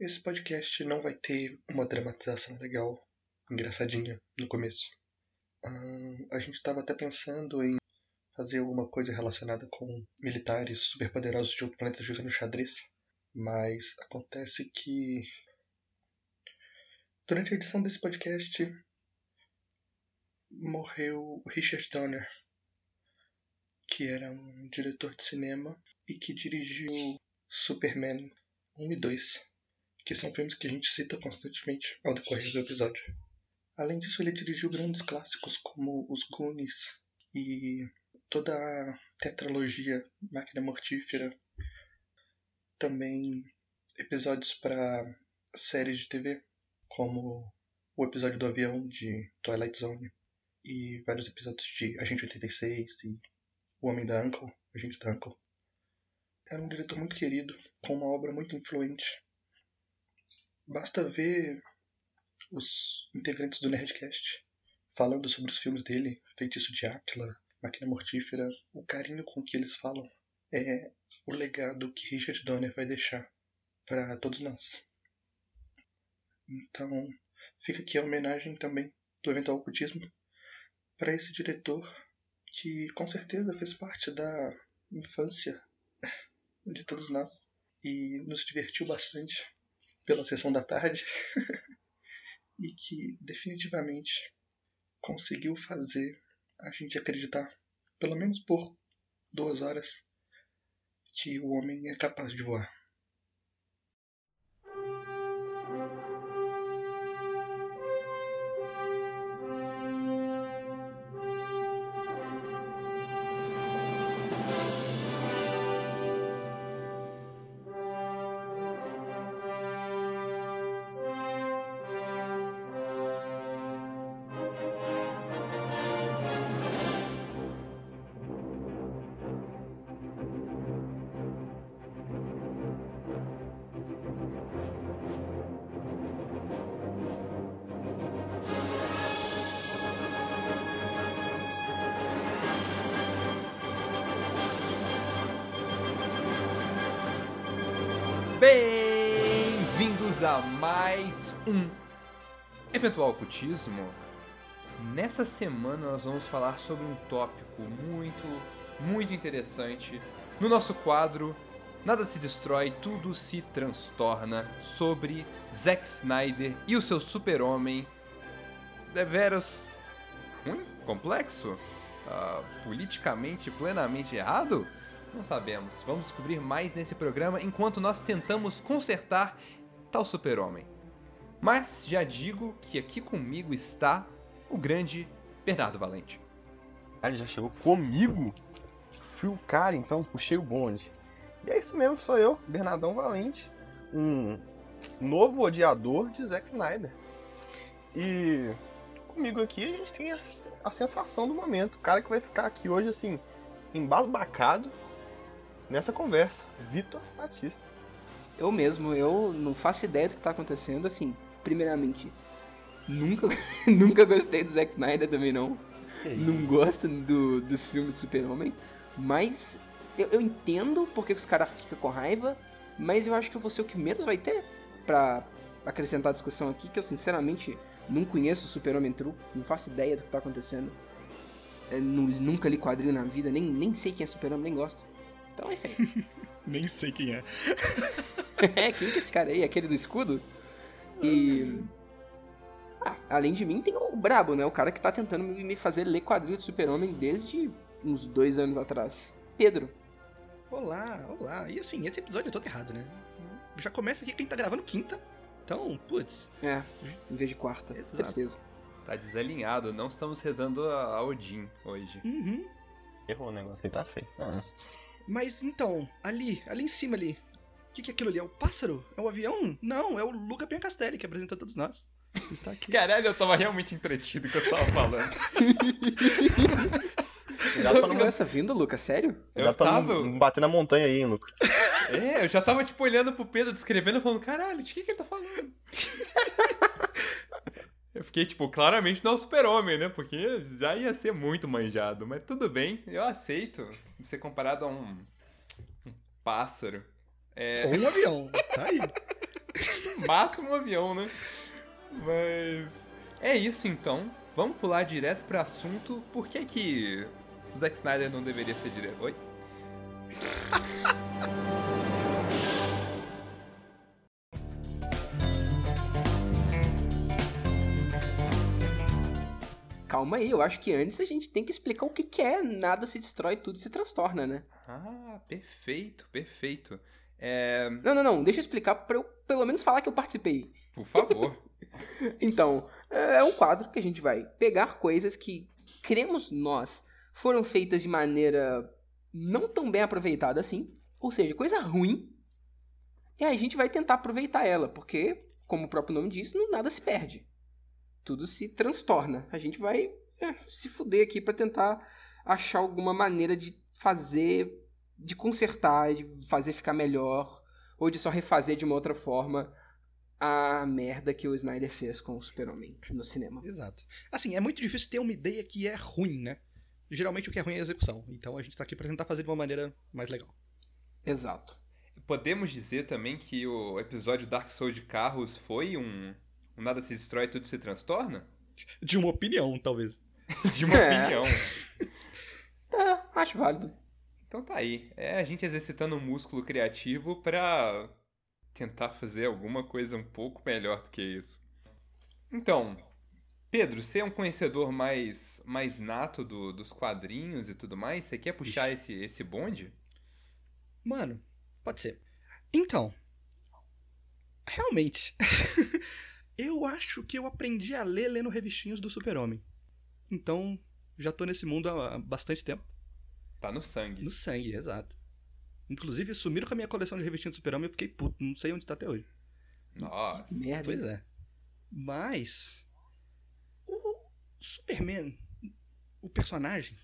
Esse podcast não vai ter uma dramatização legal, engraçadinha no começo. Hum, a gente estava até pensando em fazer alguma coisa relacionada com militares superpoderosos de outro planeta jogando xadrez, mas acontece que durante a edição desse podcast morreu Richard Donner, que era um diretor de cinema e que dirigiu Superman 1 e 2, que são filmes que a gente cita constantemente ao decorrer do episódio. Além disso, ele dirigiu grandes clássicos como Os Goonies e toda a tetralogia Máquina Mortífera. Também episódios para séries de TV, como o episódio do avião de Twilight Zone e vários episódios de Agente 86 e O Homem da Uncle, Agente da Uncle. Era um diretor muito querido, com uma obra muito influente. Basta ver os integrantes do Nerdcast falando sobre os filmes dele, Feitiço de Áquila, Máquina Mortífera, o carinho com que eles falam é o legado que Richard Donner vai deixar para todos nós. Então, fica aqui a homenagem também do Eventual Ocultismo para esse diretor que com certeza fez parte da infância de todos nós e nos divertiu bastante pela sessão da tarde e que definitivamente conseguiu fazer a gente acreditar, pelo menos por duas horas, que o homem é capaz de voar. Ocultismo. Nessa semana nós vamos falar sobre um tópico muito, muito interessante no nosso quadro Nada se destrói, tudo se transtorna sobre Zack Snyder e o seu super-homem deveras ruim, complexo, uh, politicamente plenamente errado? Não sabemos. Vamos descobrir mais nesse programa enquanto nós tentamos consertar tal super-homem. Mas já digo que aqui comigo está o grande Bernardo Valente. Ah, ele já chegou comigo? Fui o cara, então puxei o bonde. E é isso mesmo, sou eu, Bernardão Valente, um novo odiador de Zack Snyder. E comigo aqui a gente tem a, a sensação do momento. O cara que vai ficar aqui hoje, assim, embasbacado nessa conversa, Vitor Batista. Eu mesmo, eu não faço ideia do que tá acontecendo, assim, primeiramente, nunca, nunca gostei do Zack Snyder também não. Não gosto do, dos filmes de Super-Homem, mas eu, eu, entendo porque os caras ficam com raiva, mas eu acho que eu vou ser o que menos vai ter pra acrescentar a discussão aqui, que eu sinceramente não conheço o Super-Homem True, não faço ideia do que tá acontecendo. É, nunca li quadrinho na vida, nem, nem sei quem é Super-Homem, nem gosto. Então é isso aí. Nem sei quem é. é, quem que é esse cara aí? Aquele do escudo? E. Ah, além de mim, tem o Brabo, né? O cara que tá tentando me fazer ler quadrinho de Super-Homem desde uns dois anos atrás. Pedro. Olá, olá. E assim, esse episódio é todo errado, né? Já começa aqui que a gente tá gravando quinta. Então, putz. É, em vez de quarta. Exato. Certeza. Tá desalinhado, não estamos rezando a Odin hoje. Uhum. Errou o negócio aí, tá feio. Ah. Mas então, ali, ali em cima ali, o que, que é aquilo ali? É o pássaro? É o avião? Não, é o Luca Piancastelli que apresenta todos nós. Está aqui. Caralho, eu tava realmente entretido com o que eu tava falando. Cuidado pra não... essa vindo, Luca? Sério? Eu tava... Não bater na montanha aí, hein, Luca. É, eu já tava, tipo, olhando pro Pedro, descrevendo, falando, caralho, de que, que ele tá falando? eu fiquei, tipo, claramente não é o super-homem, né? Porque já ia ser muito manjado. Mas tudo bem, eu aceito ser comparado a um, um pássaro. É... Ou um avião, tá aí. Máximo um avião, né? Mas. É isso então. Vamos pular direto pro assunto. Por que que o Zack Snyder não deveria ser direto? Oi? Calma aí, eu acho que antes a gente tem que explicar o que, que é nada se destrói, tudo se transtorna, né? Ah, perfeito, perfeito. É... Não, não, não, deixa eu explicar pra eu pelo menos falar que eu participei. Por favor. então, é um quadro que a gente vai pegar coisas que cremos nós foram feitas de maneira não tão bem aproveitada assim, ou seja, coisa ruim, e a gente vai tentar aproveitar ela, porque, como o próprio nome diz, nada se perde tudo se transtorna. A gente vai é, se fuder aqui para tentar achar alguma maneira de fazer, de consertar, de fazer ficar melhor, ou de só refazer de uma outra forma a merda que o Snyder fez com o Super-Homem no cinema. Exato. Assim, é muito difícil ter uma ideia que é ruim, né? Geralmente o que é ruim é a execução. Então a gente tá aqui pra tentar fazer de uma maneira mais legal. Exato. Podemos dizer também que o episódio Dark Souls de carros foi um nada se destrói, tudo se transtorna? De uma opinião, talvez. de uma é. opinião. Tá, acho válido. Então tá aí. É a gente exercitando um músculo criativo pra tentar fazer alguma coisa um pouco melhor do que isso. Então, Pedro, você é um conhecedor mais, mais nato do, dos quadrinhos e tudo mais? Você quer puxar esse, esse bonde? Mano, pode ser. Então, realmente, Eu acho que eu aprendi a ler lendo revistinhas do Super-Homem. Então, já tô nesse mundo há bastante tempo. Tá no sangue. No sangue, exato. Inclusive, sumiram com a minha coleção de revistinhas do Super-Homem e eu fiquei puto, não sei onde tá até hoje. Nossa. Que merda. Pois é. Mas. O Superman, o personagem,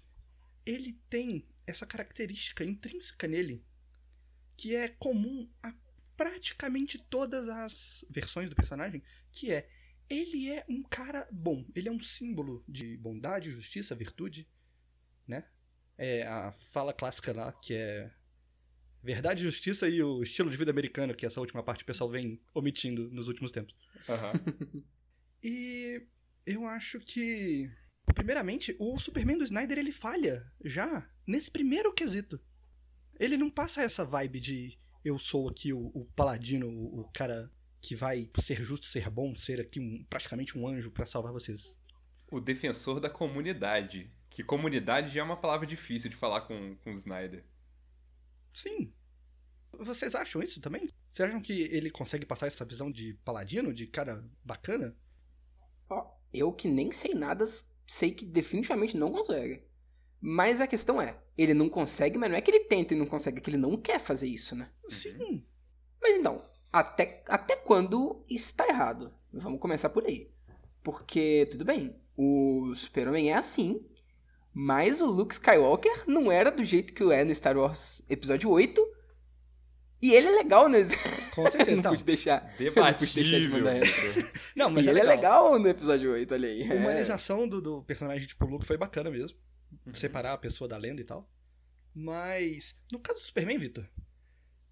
ele tem essa característica intrínseca nele que é comum a praticamente todas as versões do personagem, que é ele é um cara bom, ele é um símbolo de bondade, justiça, virtude, né? É a fala clássica lá que é verdade, justiça e o estilo de vida americano, que essa última parte o pessoal vem omitindo nos últimos tempos. Uhum. e eu acho que primeiramente o Superman do Snyder ele falha já nesse primeiro quesito. Ele não passa essa vibe de eu sou aqui o, o paladino, o, o, cara que vai ser justo, ser bom, ser aqui um, praticamente um anjo para salvar vocês. O defensor da comunidade. Que comunidade já é uma palavra difícil de falar com, com o Snyder. Sim. Vocês acham isso também? Vocês acham que ele consegue passar essa visão de paladino, de cara bacana? Ó, eu que nem sei nada, sei que definitivamente não consegue. Mas a questão é, ele não consegue, mas não é que ele tenta e não consegue, é que ele não quer fazer isso, né? Sim. Mas então, até, até quando está errado? Vamos começar por aí. Porque, tudo bem, o Super-Homem é assim, mas o Luke Skywalker não era do jeito que é no Star Wars Episódio 8. E ele é legal, né? Com certeza. não não. pude deixar. Debatível. Não, não mas e é ele legal. é legal no episódio 8, olha aí. A humanização do, do personagem tipo Luke foi bacana mesmo. Uhum. Separar a pessoa da lenda e tal. Mas, no caso do Superman, Vitor,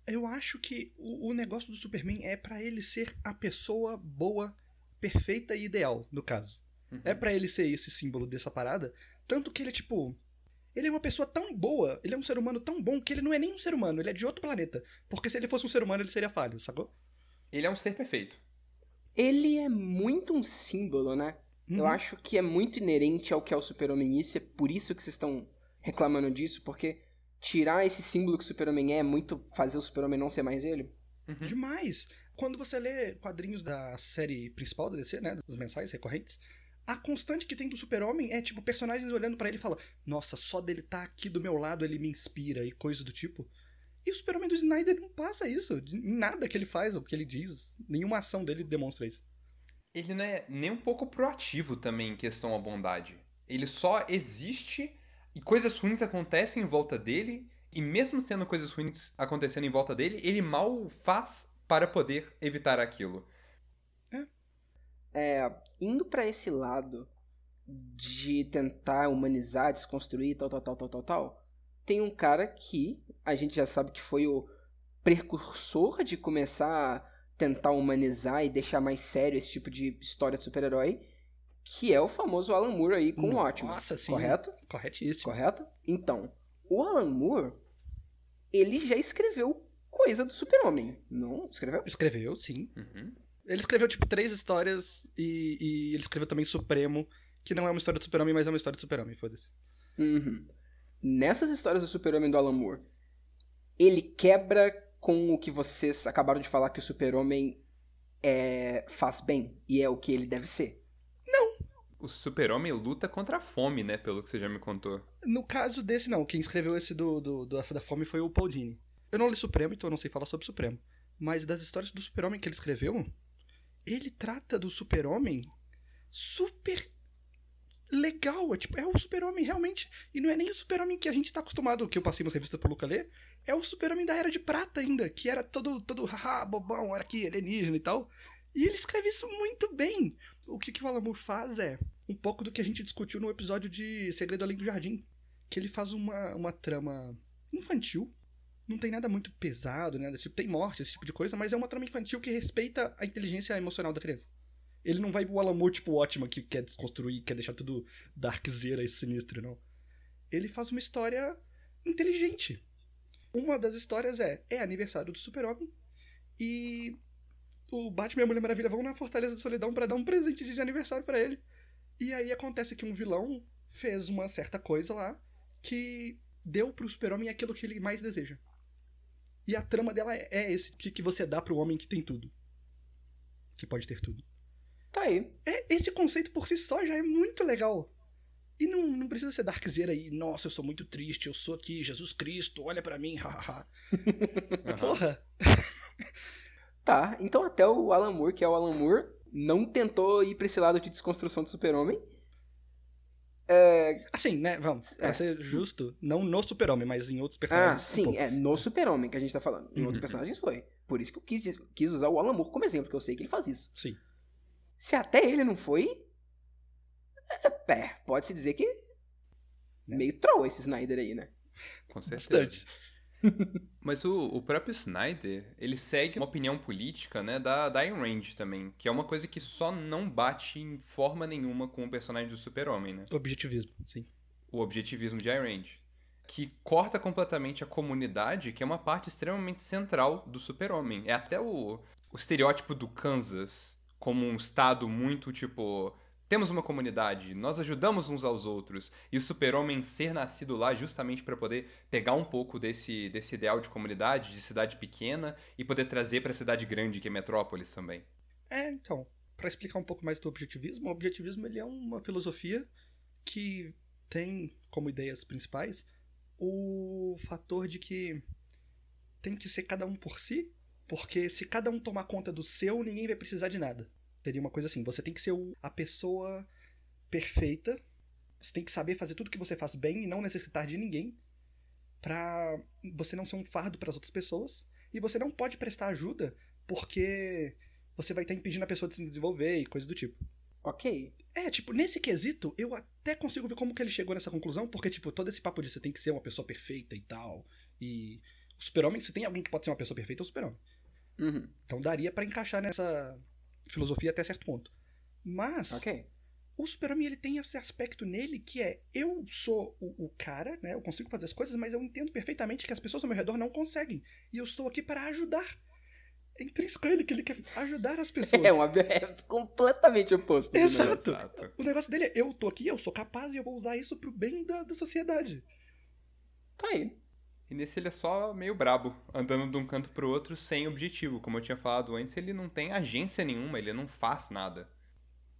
eu acho que o, o, negócio do Superman é para ele ser a pessoa boa, perfeita e ideal, no caso. Uhum. É para ele ser esse símbolo dessa parada. Tanto que ele é tipo. Ele é uma pessoa tão boa, ele é um ser humano tão bom que ele não é nem um ser humano, ele é de outro planeta. Porque se ele fosse um ser humano, ele seria falho, sacou? Ele é um ser perfeito. Ele é muito um símbolo, né? Uhum. Eu acho que é muito inerente ao que é o Super-Homem. Isso é por isso que vocês estão reclamando disso, porque tirar esse símbolo que o Super-Homem é é muito fazer o Super-Homem não ser mais ele. Uhum. Demais! Quando você lê quadrinhos da série principal da DC, né, dos mensais recorrentes, a constante que tem do Super-Homem é tipo personagens olhando para ele e falam: "Nossa, só dele tá aqui do meu lado ele me inspira" e coisa do tipo. E o Super-Homem do Snyder não passa isso, nada que ele faz ou que ele diz, nenhuma ação dele demonstra isso. Ele não é nem um pouco proativo também em questão à bondade. Ele só existe e coisas ruins acontecem em volta dele, e mesmo sendo coisas ruins acontecendo em volta dele, ele mal faz para poder evitar aquilo. É. indo para esse lado de tentar humanizar, desconstruir, tal, tal, tal, tal, tal, tal, tem um cara que a gente já sabe que foi o precursor de começar a tentar humanizar e deixar mais sério esse tipo de história de super-herói, que é o famoso Alan Moore aí com o Ótimo. Nossa, sim. Correto? Corretíssimo. Correto? Então, o Alan Moore, ele já escreveu coisa do Super-Homem, não escreveu? Escreveu, sim. Uhum. Ele escreveu, tipo, três histórias e, e ele escreveu também Supremo, que não é uma história do Super-Homem, mas é uma história do Super-Homem, foda-se. Uhum. Nessas histórias do Super-Homem do Alan Moore, ele quebra com o que vocês acabaram de falar que o Super-Homem é, faz bem e é o que ele deve ser. O super-homem luta contra a fome, né? Pelo que você já me contou. No caso desse, não. Quem escreveu esse do, do, do da fome foi o Paul Dini. Eu não li Supremo, então eu não sei falar sobre Supremo. Mas das histórias do Super-Homem que ele escreveu, ele trata do Super-Homem super legal. É, tipo, é o Super-Homem realmente. E não é nem o Super-Homem que a gente tá acostumado, que eu passei nas revistas pro Luca ler. É o Super-Homem da Era de Prata ainda, que era todo, todo haha, bobão, era aqui, alienígena e tal. E ele escreve isso muito bem. O que, que o Alan Moore faz é um pouco do que a gente discutiu no episódio de Segredo Além do Jardim. Que ele faz uma, uma trama infantil. Não tem nada muito pesado, né? Tipo, tem morte, esse tipo de coisa, mas é uma trama infantil que respeita a inteligência emocional da criança. Ele não vai pro Alan Moore, tipo, ótima, que quer desconstruir, quer deixar tudo darkzeira e sinistro, não. Ele faz uma história inteligente. Uma das histórias é, é aniversário do super-homem e o Batman e a Mulher Maravilha vão na Fortaleza da Solidão para dar um presente de aniversário para ele. E aí acontece que um vilão fez uma certa coisa lá que deu pro super-homem aquilo que ele mais deseja. E a trama dela é é esse, que, que você dá pro homem que tem tudo. Que pode ter tudo. Tá aí. É, esse conceito por si só já é muito legal. E não, não precisa ser Darkzeira aí, nossa, eu sou muito triste, eu sou aqui, Jesus Cristo, olha pra mim, hahaha. Porra! Tá, então até o Alan Moore, que é o Alan Moore, não tentou ir pra esse lado de desconstrução do super-homem. É... Assim, né, vamos, pra É. ser justo, não no Super-Homem, mas em outros Ah, personagens. um sim, pouco. é no super-homem que a gente tá falando. Em outros Uhum. personagens foi. Por isso que eu quis, quis usar o Alan Moore como exemplo, porque eu sei que ele faz isso. Sim. Se até ele não foi, é, é, pode-se dizer que meio troll esse Snyder aí, né? Com certeza. Bastante. Mas o, o próprio Snyder, ele segue uma opinião política, né, da, da Ayn Rand também, que é uma coisa que só não bate em forma nenhuma com o personagem do super-homem, né? Objetivismo, sim. O objetivismo de Ayn Rand. Que corta completamente a comunidade, que é uma parte extremamente central do super-homem. É até o, o estereótipo do Kansas como um estado muito, tipo... Temos uma comunidade, nós ajudamos uns aos outros. E o super-homem ser nascido lá justamente para poder pegar um pouco desse, desse ideal de comunidade, de cidade pequena, e poder trazer para cidade grande, que é Metrópolis também. É, então, Pra explicar um pouco mais do objetivismo, o objetivismo ele é uma filosofia que tem como ideias principais o fator de que tem que ser cada um por si, porque se cada um tomar conta do seu, ninguém vai precisar de nada. Seria uma coisa assim, você tem que ser o- a pessoa perfeita, você tem que saber fazer tudo que você faz bem e não necessitar de ninguém pra você não ser um fardo para as outras pessoas, e você não pode prestar ajuda porque você vai estar impedindo a pessoa de se desenvolver e coisa do tipo. Ok. É, tipo, nesse quesito, eu até consigo ver como que ele chegou nessa conclusão, porque, tipo, todo esse papo de você tem que ser uma pessoa perfeita e tal, e o super-homem, se tem alguém que pode ser uma pessoa perfeita, é o super-homem. Uhum. Então daria pra encaixar nessa filosofia até certo ponto. Mas, Ok. o super-homem, ele tem esse aspecto nele que é, eu sou o, o cara, né, eu consigo fazer as coisas, mas eu entendo perfeitamente que as pessoas ao meu redor não conseguem, e eu estou aqui para ajudar. É intrínseco ele que ele quer ajudar as pessoas. É, uma, é completamente oposto. Exato. O negócio dele é, eu tô aqui, eu sou capaz e eu vou usar isso pro bem da, da sociedade. Tá aí. E nesse ele é só meio brabo, andando de um canto pro outro sem objetivo. Como eu tinha falado antes, ele não tem agência nenhuma, ele não faz nada.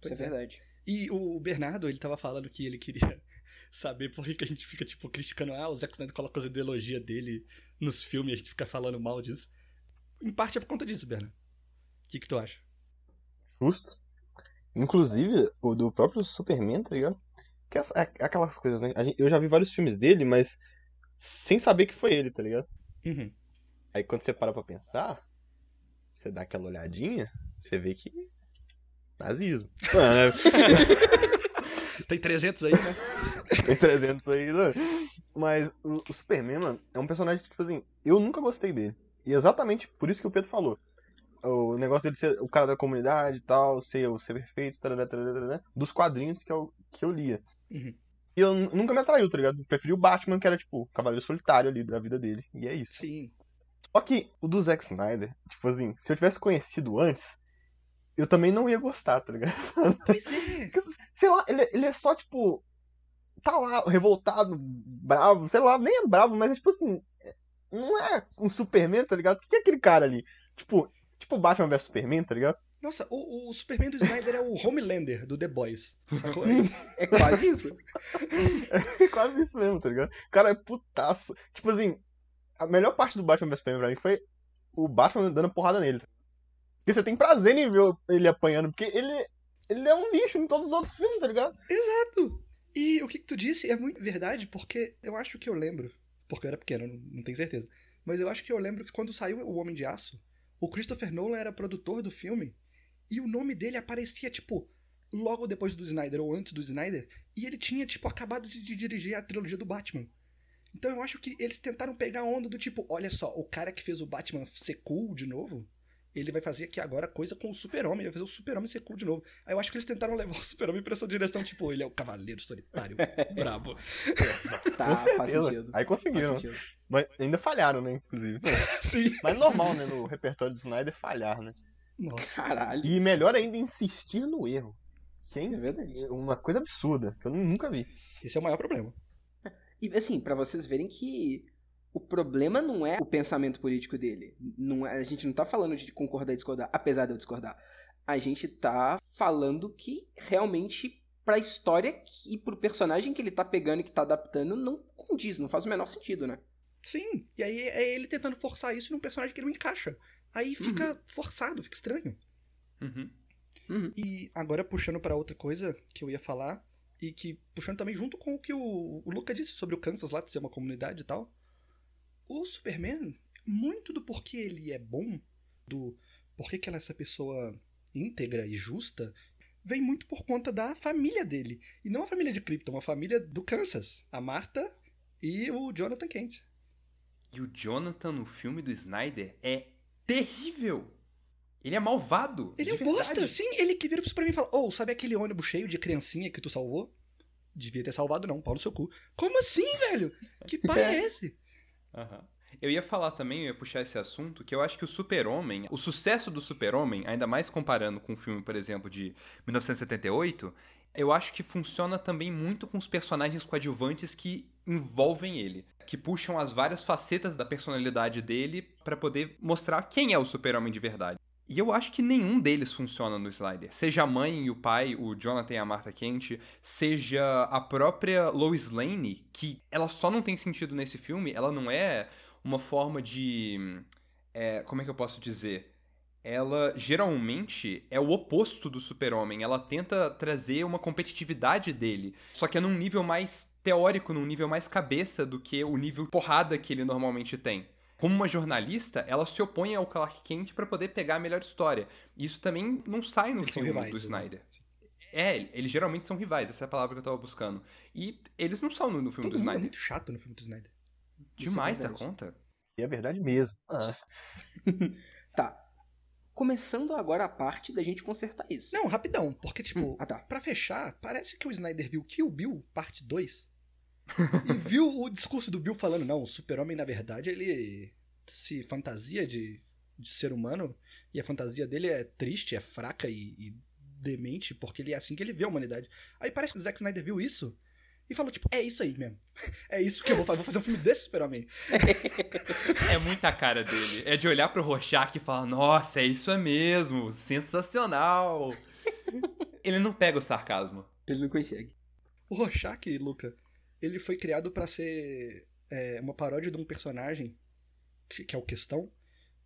Isso é Pois é. verdade. E o Bernardo, ele tava falando que ele queria saber por que, que a gente fica, tipo, criticando, ah, o Zack Snyder coloca as ideologias dele nos filmes e a gente fica falando mal disso. Em parte é por conta disso, Bernardo. O que, que tu acha? Justo. Inclusive, o do próprio Superman, tá ligado? Que aquelas coisas, né? Eu já vi vários filmes dele, mas sem saber que foi ele, tá ligado? Uhum. Aí quando você para pra pensar, você dá aquela olhadinha, você vê que. Nazismo. Né? Tem 300 aí, né? Tem 300 aí, né? Mas o, o Superman, mano, é um personagem que, tipo assim, eu nunca gostei dele. E exatamente por isso que o Pedro falou. o negócio dele ser o cara da comunidade e tal, ser o ser perfeito, tarará, tarará, tarará, dos quadrinhos que eu, que eu lia. Uhum. E eu nunca me atraiu, tá ligado? Eu preferi o Batman, que era, tipo, o cavaleiro solitário ali da vida dele. E é isso. Sim. Só que o do Zack Snyder, tipo assim, se eu tivesse conhecido antes, eu também não ia gostar, tá ligado? Pois é. Sei lá, ele, ele é só, tipo. Tá lá, revoltado, bravo, sei lá, nem é bravo, mas é tipo assim. é- Não é um Superman, tá ligado? O que é aquele cara ali? Tipo, tipo Batman vs Superman, tá ligado? Nossa, o, o Superman do Snyder é o Homelander do The Boys. Sacou? É quase isso. É quase isso mesmo, tá ligado? O cara é putaço. Tipo assim, a melhor parte do Batman vs Superman pra mim foi o Batman dando porrada nele. Porque você tem prazer em ver ele apanhando, porque ele, ele é um lixo em todos os outros filmes, tá ligado? Exato. E o que, que tu disse é muito verdade, porque eu acho que eu lembro. Porque eu era pequeno, não, não tenho certeza. Mas eu acho que eu lembro que quando saiu O Homem de Aço, o Christopher Nolan era produtor do filme. E o nome dele aparecia, tipo, logo depois do Snyder, ou antes do Snyder. E ele tinha, tipo, acabado de, de dirigir a trilogia do Batman. Então eu acho que eles tentaram pegar a onda do tipo, olha só, o cara que fez o Batman ser cool de novo, ele vai fazer aqui agora coisa com o Super-Homem, ele vai fazer o Super-Homem ser cool de novo. Aí eu acho que eles tentaram levar o Super-Homem pra essa direção, tipo, ele é o cavaleiro solitário, brabo. Tá, faz sentido. Aí conseguiram. Sentido. Mas ainda falharam, né, inclusive. Sim. Mas normal, né, no repertório do Snyder falhar, né? Nossa. Caralho. E melhor ainda insistir no erro. Que É verdade. é uma coisa absurda, que eu nunca vi. Esse é o maior problema. E assim, pra vocês verem que o problema não é o pensamento político dele. Não é, a gente não tá falando de concordar e discordar, apesar de eu discordar. A gente tá falando que realmente pra história e pro personagem que ele tá pegando e que tá adaptando não condiz, não faz o menor sentido, né? Sim. E aí é ele tentando forçar isso num personagem que não encaixa. Aí fica forçado, fica estranho. Uhum. Uhum. E agora puxando pra outra coisa que eu ia falar, e que puxando também junto com o que o, o Luca disse sobre o Kansas lá de ser uma comunidade e tal. O Superman, muito do porquê ele é bom, do porquê que ela é essa pessoa íntegra e justa, vem muito por conta da família dele. E não a família de Krypton, a família do Kansas. A Marta e o Jonathan Kent. E o Jonathan no filme do Snyder é terrível. Ele é malvado. Ele é um bosta, sim. Ele que vira pra mim e fala: Ô, sabe aquele ônibus cheio de criancinha que tu salvou? Devia ter salvado, não, pau no seu cu. Como assim, velho? Que pai é esse? Aham. Eu ia falar também, eu ia puxar esse assunto, que eu acho que o Super-Homem, o sucesso do Super-Homem, ainda mais comparando com o filme, por exemplo, de 1978, eu acho que funciona também muito com os personagens coadjuvantes que envolvem ele, que puxam as várias facetas da personalidade dele pra poder mostrar quem é o Super-Homem de verdade. E eu acho que nenhum deles funciona no Slider. Seja a mãe e o pai, o Jonathan e a Martha Kent, seja a própria Lois Lane, que ela só não tem sentido nesse filme, ela não é uma forma de. é, como é que eu posso dizer? Ela geralmente é o oposto do super-homem. Ela tenta trazer uma competitividade dele. Só que é num nível mais teórico, num nível mais cabeça do que o nível porrada que ele normalmente tem. Como uma jornalista, ela se opõe ao Clark Kent pra poder pegar a melhor história. Isso também não sai no filme rivais, do né? Snyder. É, eles geralmente são rivais, essa é a palavra que eu tava buscando. E eles não são no, no filme Todo do mundo é Snyder. muito chato no filme do Snyder. Demais da verdade. conta. E é verdade mesmo. Ah, Tá. Começando agora a parte da gente consertar isso. Não, rapidão, porque, tipo, Hum, ah tá. pra fechar, parece que o Snyder viu Kill Bill, parte 2, e viu o discurso do Bill falando, não, o super-homem, na verdade, ele se fantasia de, de ser humano, e a fantasia dele é triste, é fraca e, e demente, porque ele é assim que ele vê a humanidade. Aí parece que o Zack Snyder viu isso e falou, tipo, é isso aí mesmo. É isso que eu vou fazer, vou fazer um filme desse super-homem. É muita cara dele. É de olhar pro Rorschach e falar, nossa, é isso é mesmo, sensacional. Ele não pega o sarcasmo. Ele não consegue. O Rorschach, Luca, ele foi criado pra ser é, uma paródia de um personagem que, que é o Questão.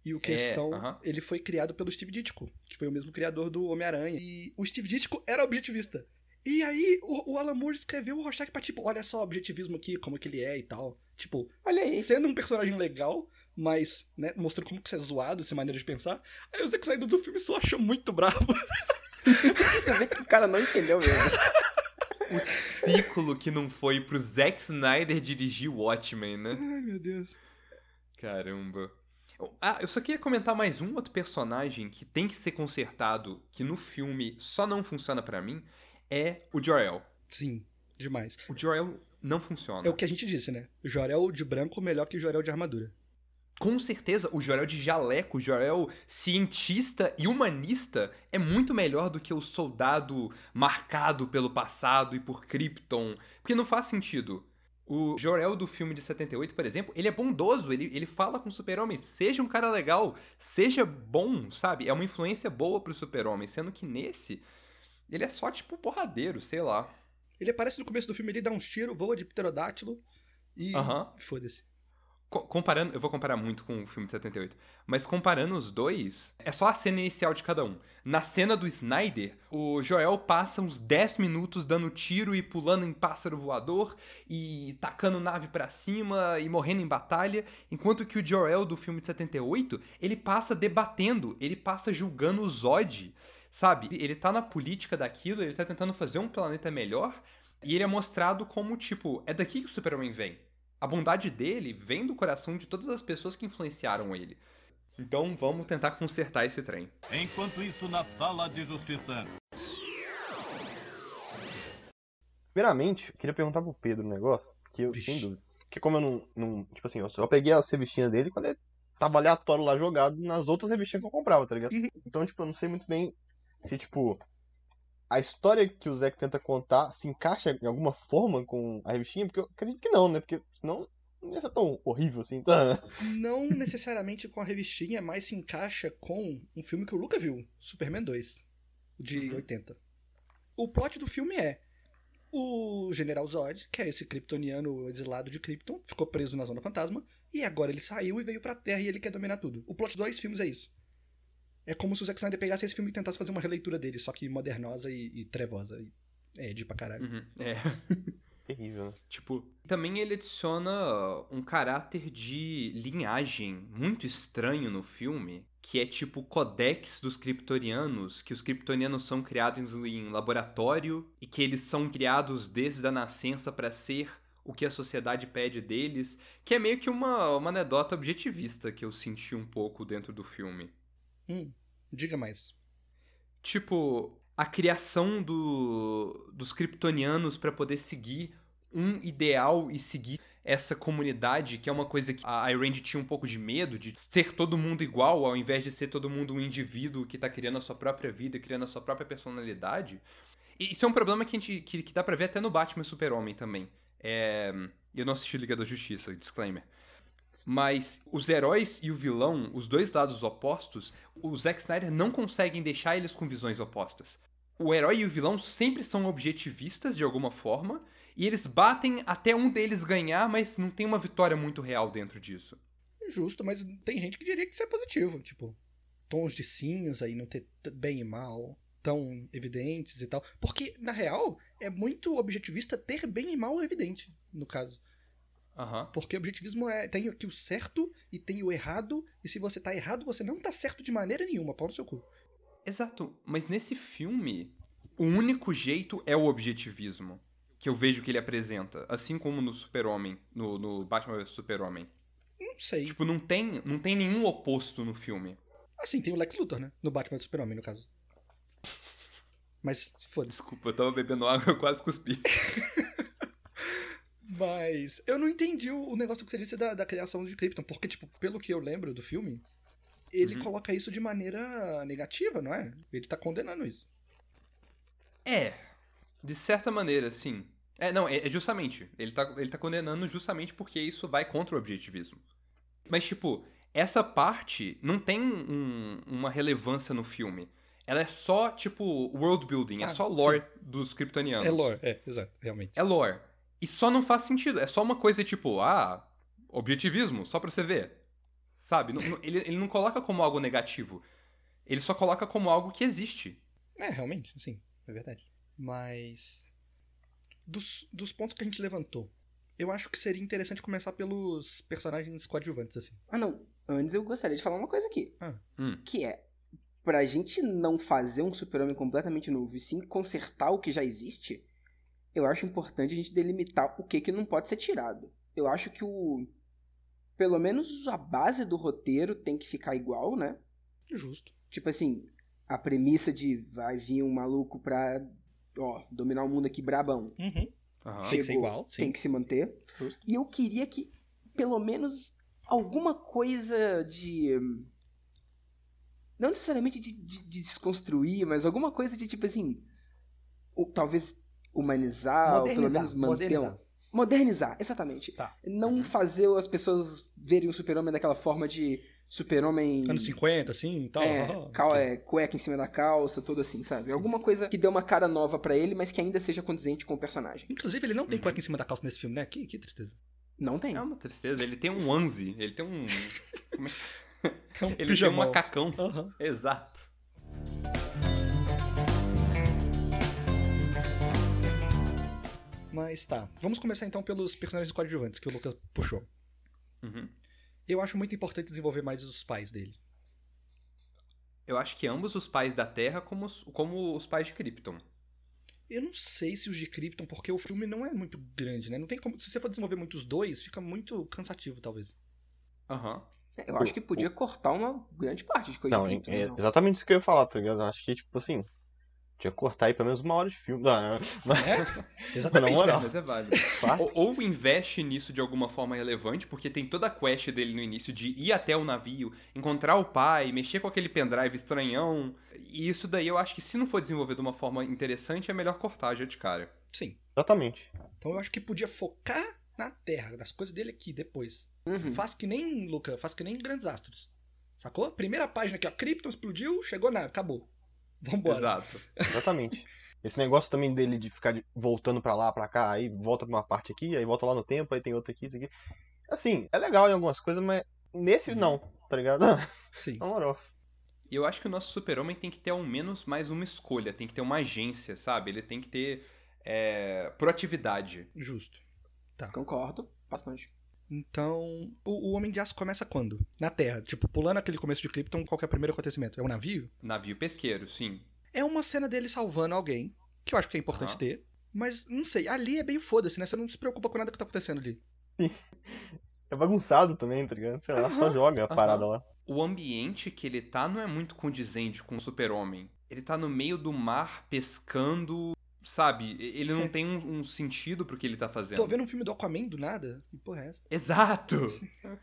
E o Questão, aham. ele foi criado pelo Steve Ditko, que foi o mesmo criador do Homem-Aranha. E o Steve Ditko era objetivista. E aí o, o Alan Moore escreveu o Rorschach pra, tipo, olha só o objetivismo aqui, como que ele é e tal. Tipo, Olha aí. sendo um personagem legal, mas, né, mostrando como que isso é zoado, essa maneira de pensar. Aí o Zack Snyder do filme só achou muito bravo. Você vê que o cara não entendeu mesmo. O ciclo que não foi pro Zack Snyder dirigir Watchmen, né? Ai, meu Deus. Caramba. Ah, eu só queria comentar mais um outro personagem que tem que ser consertado, que no filme só não funciona para mim, é o Jor-El. Sim, demais. O Jor-El não funciona. É o que a gente disse, né? Jorel de branco melhor que Jorel de armadura. Com certeza, o Jorel de jaleco, o Jorel cientista e humanista é muito melhor do que o soldado marcado pelo passado e por Krypton. Porque não faz sentido. O Jorel do filme de 78, por exemplo, ele é bondoso, ele, ele fala com o super-homem, seja um cara legal, seja bom, sabe? É uma influência boa pro super-homem, sendo que nesse, ele é só tipo porradeiro, sei lá. Ele aparece no começo do filme, ele dá uns tiros, voa de pterodátilo e Aham. foda-se. Co- comparando, eu vou comparar muito com o filme de 78, mas comparando os dois, é só a cena inicial de cada um. Na cena do Snyder, o Joel passa uns 10 minutos dando tiro e pulando em pássaro voador e tacando nave pra cima e morrendo em batalha, enquanto que o Joel do filme de 78, ele passa debatendo, ele passa julgando o Zod, sabe? Ele tá na política daquilo, ele tá tentando fazer um planeta melhor, e ele é mostrado como, tipo, é daqui que o Superman vem. A bondade dele vem do coração de todas as pessoas que influenciaram ele. Então vamos tentar consertar esse trem. Enquanto isso, na sala de justiça. Primeiramente, eu queria perguntar pro Pedro um negócio, que eu Vixe. sem dúvida. Porque como eu não, não. Tipo assim, eu só peguei as revistinhas dele quando ele tava aleatório lá jogado nas outras revistinhas que eu comprava, tá ligado? Uhum. Então, tipo, eu não sei muito bem se, tipo. A história que o Zack tenta contar se encaixa de alguma forma com a revistinha, porque eu acredito que não, né? Porque senão não ia ser tão horrível assim. Tá? Não necessariamente com a revistinha, mas se encaixa com um filme que o Luca viu, Superman 2, de 80. O plot do filme é o General Zod, que é esse kryptoniano exilado de Krypton, ficou preso na Zona Fantasma, e agora ele saiu e veio pra Terra e ele quer dominar tudo. O plot dos dois filmes é isso. É como se o Zack Snyder pegasse esse filme e tentasse fazer uma releitura dele, só que modernosa e, e trevosa. E é de pra caralho. Uhum, É. Terrível, né? Tipo, também ele adiciona um caráter de linhagem muito estranho no filme, que é tipo o codex dos kryptonianos, que os kryptonianos são criados em laboratório e que eles são criados desde a nascença para ser o que a sociedade pede deles, que é meio que uma, uma anedota objetivista que eu senti um pouco dentro do filme. Hum, diga mais. Tipo, a criação do, dos kryptonianos para poder seguir um ideal e seguir essa comunidade, que é uma coisa que a Irene tinha um pouco de medo de ser todo mundo igual, ao invés de ser todo mundo um indivíduo que tá criando a sua própria vida, criando a sua própria personalidade. E isso é um problema que, a gente, que, que dá pra ver até no Batman Super-Homem também. É, eu não assisti Liga da Justiça, disclaimer. Mas os heróis e o vilão, os dois lados opostos, o Zack Snyder não conseguem deixar eles com visões opostas. O herói e o vilão sempre são objetivistas de alguma forma, e eles batem até um deles ganhar, mas não tem uma vitória muito real dentro disso. Justo, mas tem gente que diria que isso é positivo. Tipo, tons de cinza e não ter bem e mal tão evidentes e tal. Porque, na real, é muito objetivista ter bem e mal evidente, no caso. Aham. Porque objetivismo é. Tem aqui o certo e tem o errado, e se você tá errado, você não tá certo de maneira nenhuma, pau no seu cu. Exato, mas nesse filme, o único jeito é o objetivismo que eu vejo que ele apresenta, assim como no Super-Homem, no, no Batman vs Super-Homem. Não sei. Tipo, não tem, não tem nenhum oposto no filme. Assim, tem o Lex Luthor, né? No Batman do Super-Homem, no caso. Mas, foda-se. Desculpa, eu tava bebendo água, eu quase cuspi. Mas eu não entendi o negócio que você disse da, da criação de Krypton, porque, tipo, pelo que eu lembro do filme, ele Uhum. coloca isso de maneira negativa, não é? Ele tá condenando isso. É, de certa maneira, sim. É, não, é, é justamente. Ele tá, ele tá condenando justamente porque isso vai contra o objetivismo. Mas, tipo, essa parte não tem um- uma relevância no filme. Ela é só, tipo, world building, é Ah, só lore dos kryptonianos. É lore, é, exato, realmente. É lore. E só não faz sentido. É só uma coisa tipo, ah, objetivismo, só pra você ver. Sabe? Não- não- ele, ele não coloca como algo negativo. Ele só coloca como algo que existe. É, realmente, sim, é verdade. Mas. Dos, dos pontos que a gente levantou, eu acho que seria interessante começar pelos personagens coadjuvantes, assim. Ah, não. Antes eu gostaria de falar uma coisa aqui. Ah. Hum. Que é, pra gente não fazer um super-homem completamente novo e sim consertar o que já existe, eu acho importante a gente delimitar o que, que não pode ser tirado. Eu acho que o. pelo menos a base do roteiro tem que ficar igual, né? Justo. Tipo assim, a premissa de vai vir um maluco pra, ó, dominar o mundo aqui brabão. Uhum. Aham. Tem que ser igual, sim. Tem que se manter. Justo. E eu queria que, pelo menos, alguma coisa de. Não necessariamente de, de- de desconstruir, mas alguma coisa de tipo assim. ou talvez humanizar, ou pelo Modernizar, menos manter. modernizar. um- Modernizar, exatamente. Tá. Não fazer as pessoas verem o super-homem daquela forma de super-homem. Anos 50, assim e tal. É, cal- ok. é, cueca em cima da calça, tudo assim, sabe? Alguma coisa que dê uma cara nova pra ele, mas que ainda seja condizente com o personagem. Inclusive, ele não tem cueca em cima da calça nesse filme, né? Que, que tristeza. Não tem. É uma tristeza. Ele tem um onesie. Ele tem um. Como é que... É um Ele tem um pijamão. macacão. Aham. Exato. Mas tá. Vamos começar então pelos personagens coadjuvantes que o Lucas puxou. Uhum. Eu acho muito importante desenvolver mais os pais dele. Eu acho que ambos os pais da Terra como os, como os pais de Krypton. Eu não sei se os de Krypton, porque o filme não é muito grande, né? Não tem como. Se você for desenvolver muitos dois, fica muito cansativo, talvez. Aham. Eu acho que podia cortar uma grande parte de coisa. Não, é, Krypton, é não. exatamente isso que eu ia falar, tá ligado? Eu acho que, tipo assim, tinha que cortar aí pelo menos uma hora de filme. Não, mas, É? Exatamente. Moral. né? Mas é válido. Ou, ou investe nisso de alguma forma relevante, porque tem toda a quest dele no início de ir até o navio, encontrar o pai, mexer com aquele pendrive estranhão. E isso daí eu acho que se não for desenvolvido de uma forma interessante, é melhor cortar já de cara. Sim. Exatamente. Então eu acho que podia focar na Terra, das coisas dele aqui depois. Uhum. Faz que nem, Luca, faz que nem Grandes Astros. Sacou? Primeira página aqui, ó. Krypton explodiu, chegou na. Acabou. Vambora. Exato. Exatamente. Esse negócio também dele de ficar de- voltando pra lá, pra cá, aí volta pra uma parte aqui, aí volta lá no tempo, aí tem outra aqui, isso aqui. Assim, é legal em algumas coisas, mas nesse não, tá ligado? Sim. Na moral. E eu acho que o nosso super-homem tem que ter ao menos mais uma escolha, tem que ter uma agência, sabe? Ele tem que ter é, proatividade. Justo. Concordo, bastante. Então, o, o Homem de Aço começa quando? Na Terra. Tipo, pulando aquele começo de Krypton, qual que é o primeiro acontecimento? É um navio? Navio pesqueiro, sim. É uma cena dele salvando alguém, que eu acho que é importante Aham. ter. Mas, não sei, ali é meio foda-se, né? Você não se preocupa com nada que tá acontecendo ali. É bagunçado também, tá ligado? Sei lá, só joga a parada lá. O ambiente que ele tá não é muito condizente com o super-homem. Ele tá no meio do mar pescando, sabe? Ele não tem um, um sentido pro que ele tá fazendo. Tô vendo um filme do Aquaman do nada? Que porra é essa? Exato!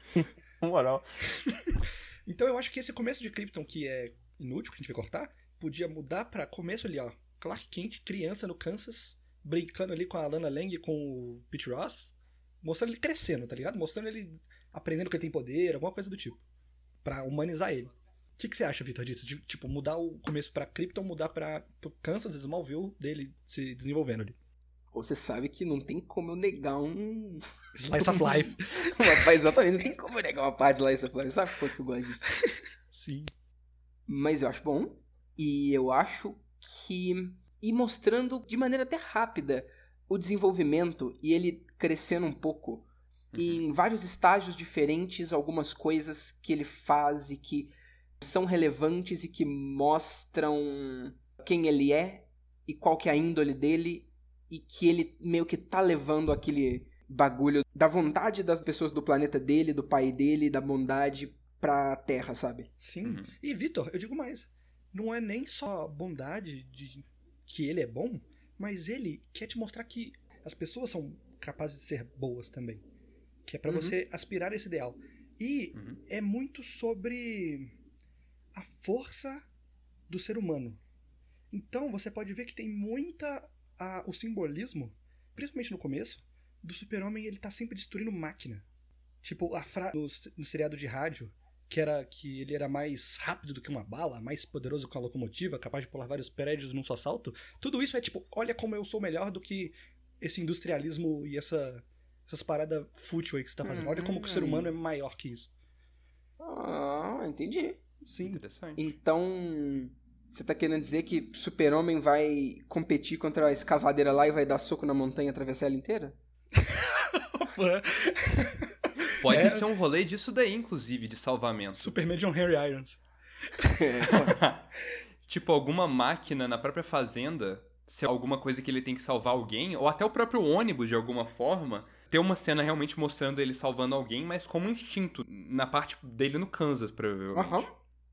Moral. Então eu acho que esse começo de Krypton, que é inútil, que a gente vai cortar, podia mudar pra começo ali, ó. Clark Kent, criança no Kansas, brincando ali com a Lana Lang e com o Pete Ross, mostrando ele crescendo, tá ligado? Mostrando ele aprendendo que ele tem poder, alguma coisa do tipo. Pra humanizar ele. O que, que você acha, Victor, disso? De, tipo, mudar o começo pra Krypton, mudar pra pro Kansas Smallville dele se desenvolvendo ali. Você sabe que não tem como eu negar um. Slice of Life. exatamente, não tem como eu negar uma parte de Slice of Life. Sabe que eu gosto disso? Sim. Mas eu acho bom. E eu acho que. E mostrando de maneira até rápida o desenvolvimento e ele crescendo um pouco. E em vários estágios diferentes, algumas coisas que ele faz e que são relevantes e que mostram quem ele é e qual que é a índole dele e que ele meio que tá levando aquele bagulho da vontade das pessoas do planeta dele, do pai dele, da bondade pra Terra, sabe? Sim. Uhum. E, Vitor, eu digo mais. Não é nem só bondade de que ele é bom, mas ele quer te mostrar que as pessoas são capazes de ser boas também. Que é pra Uhum. você aspirar a esse ideal. E Uhum. é muito sobre a força do ser humano. Então você pode ver que tem muita a- o simbolismo, principalmente no começo, do super-homem ele tá sempre destruindo máquina. Tipo, a fra no, no seriado de rádio, que era que ele era mais rápido do que uma bala, mais poderoso que uma locomotiva, capaz de pular vários prédios num só salto. Tudo isso é tipo, olha como eu sou melhor do que esse industrialismo e essa essas paradas fútil aí que você tá fazendo. Olha como que o ser humano é maior que isso. Ah, entendi. Sim. Interessante. Então, você tá querendo dizer que Super-Homem vai competir contra a escavadeira lá e vai dar soco na montanha e atravessar ela inteira? Pode É. ser um rolê disso daí, inclusive, de salvamento. Superman John Henry Irons. tipo, alguma máquina na própria fazenda ser alguma coisa que ele tem que salvar alguém, ou até o próprio ônibus de alguma forma, ter uma cena realmente mostrando ele salvando alguém, mas como instinto, na parte dele no Kansas, provavelmente. Aham.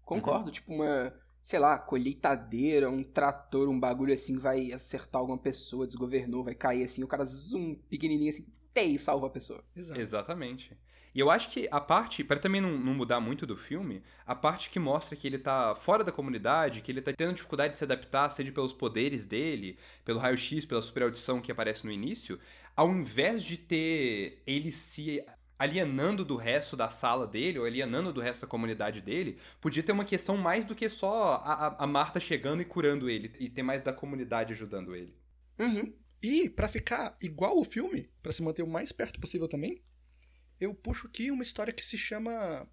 Concordo, tipo uma, sei lá, colheitadeira, um trator, um bagulho assim, vai acertar alguma pessoa, desgovernou, vai cair assim, o cara zoom, pequenininho assim, tem, salva a pessoa. Exato. Exatamente. E eu acho que a parte, para também não, não mudar muito do filme, a parte que mostra que ele tá fora da comunidade, que ele tá tendo dificuldade de se adaptar, seja pelos poderes dele, pelo raio-x, pela superaudição que aparece no início, ao invés de ter ele se alienando do resto da sala dele, ou alienando do resto da comunidade dele, podia ter uma questão mais do que só a, a- Marta chegando e curando ele, e ter mais da comunidade ajudando ele. Uhum. E pra ficar igual o filme, pra se manter o mais perto possível também, eu puxo aqui uma história que se chama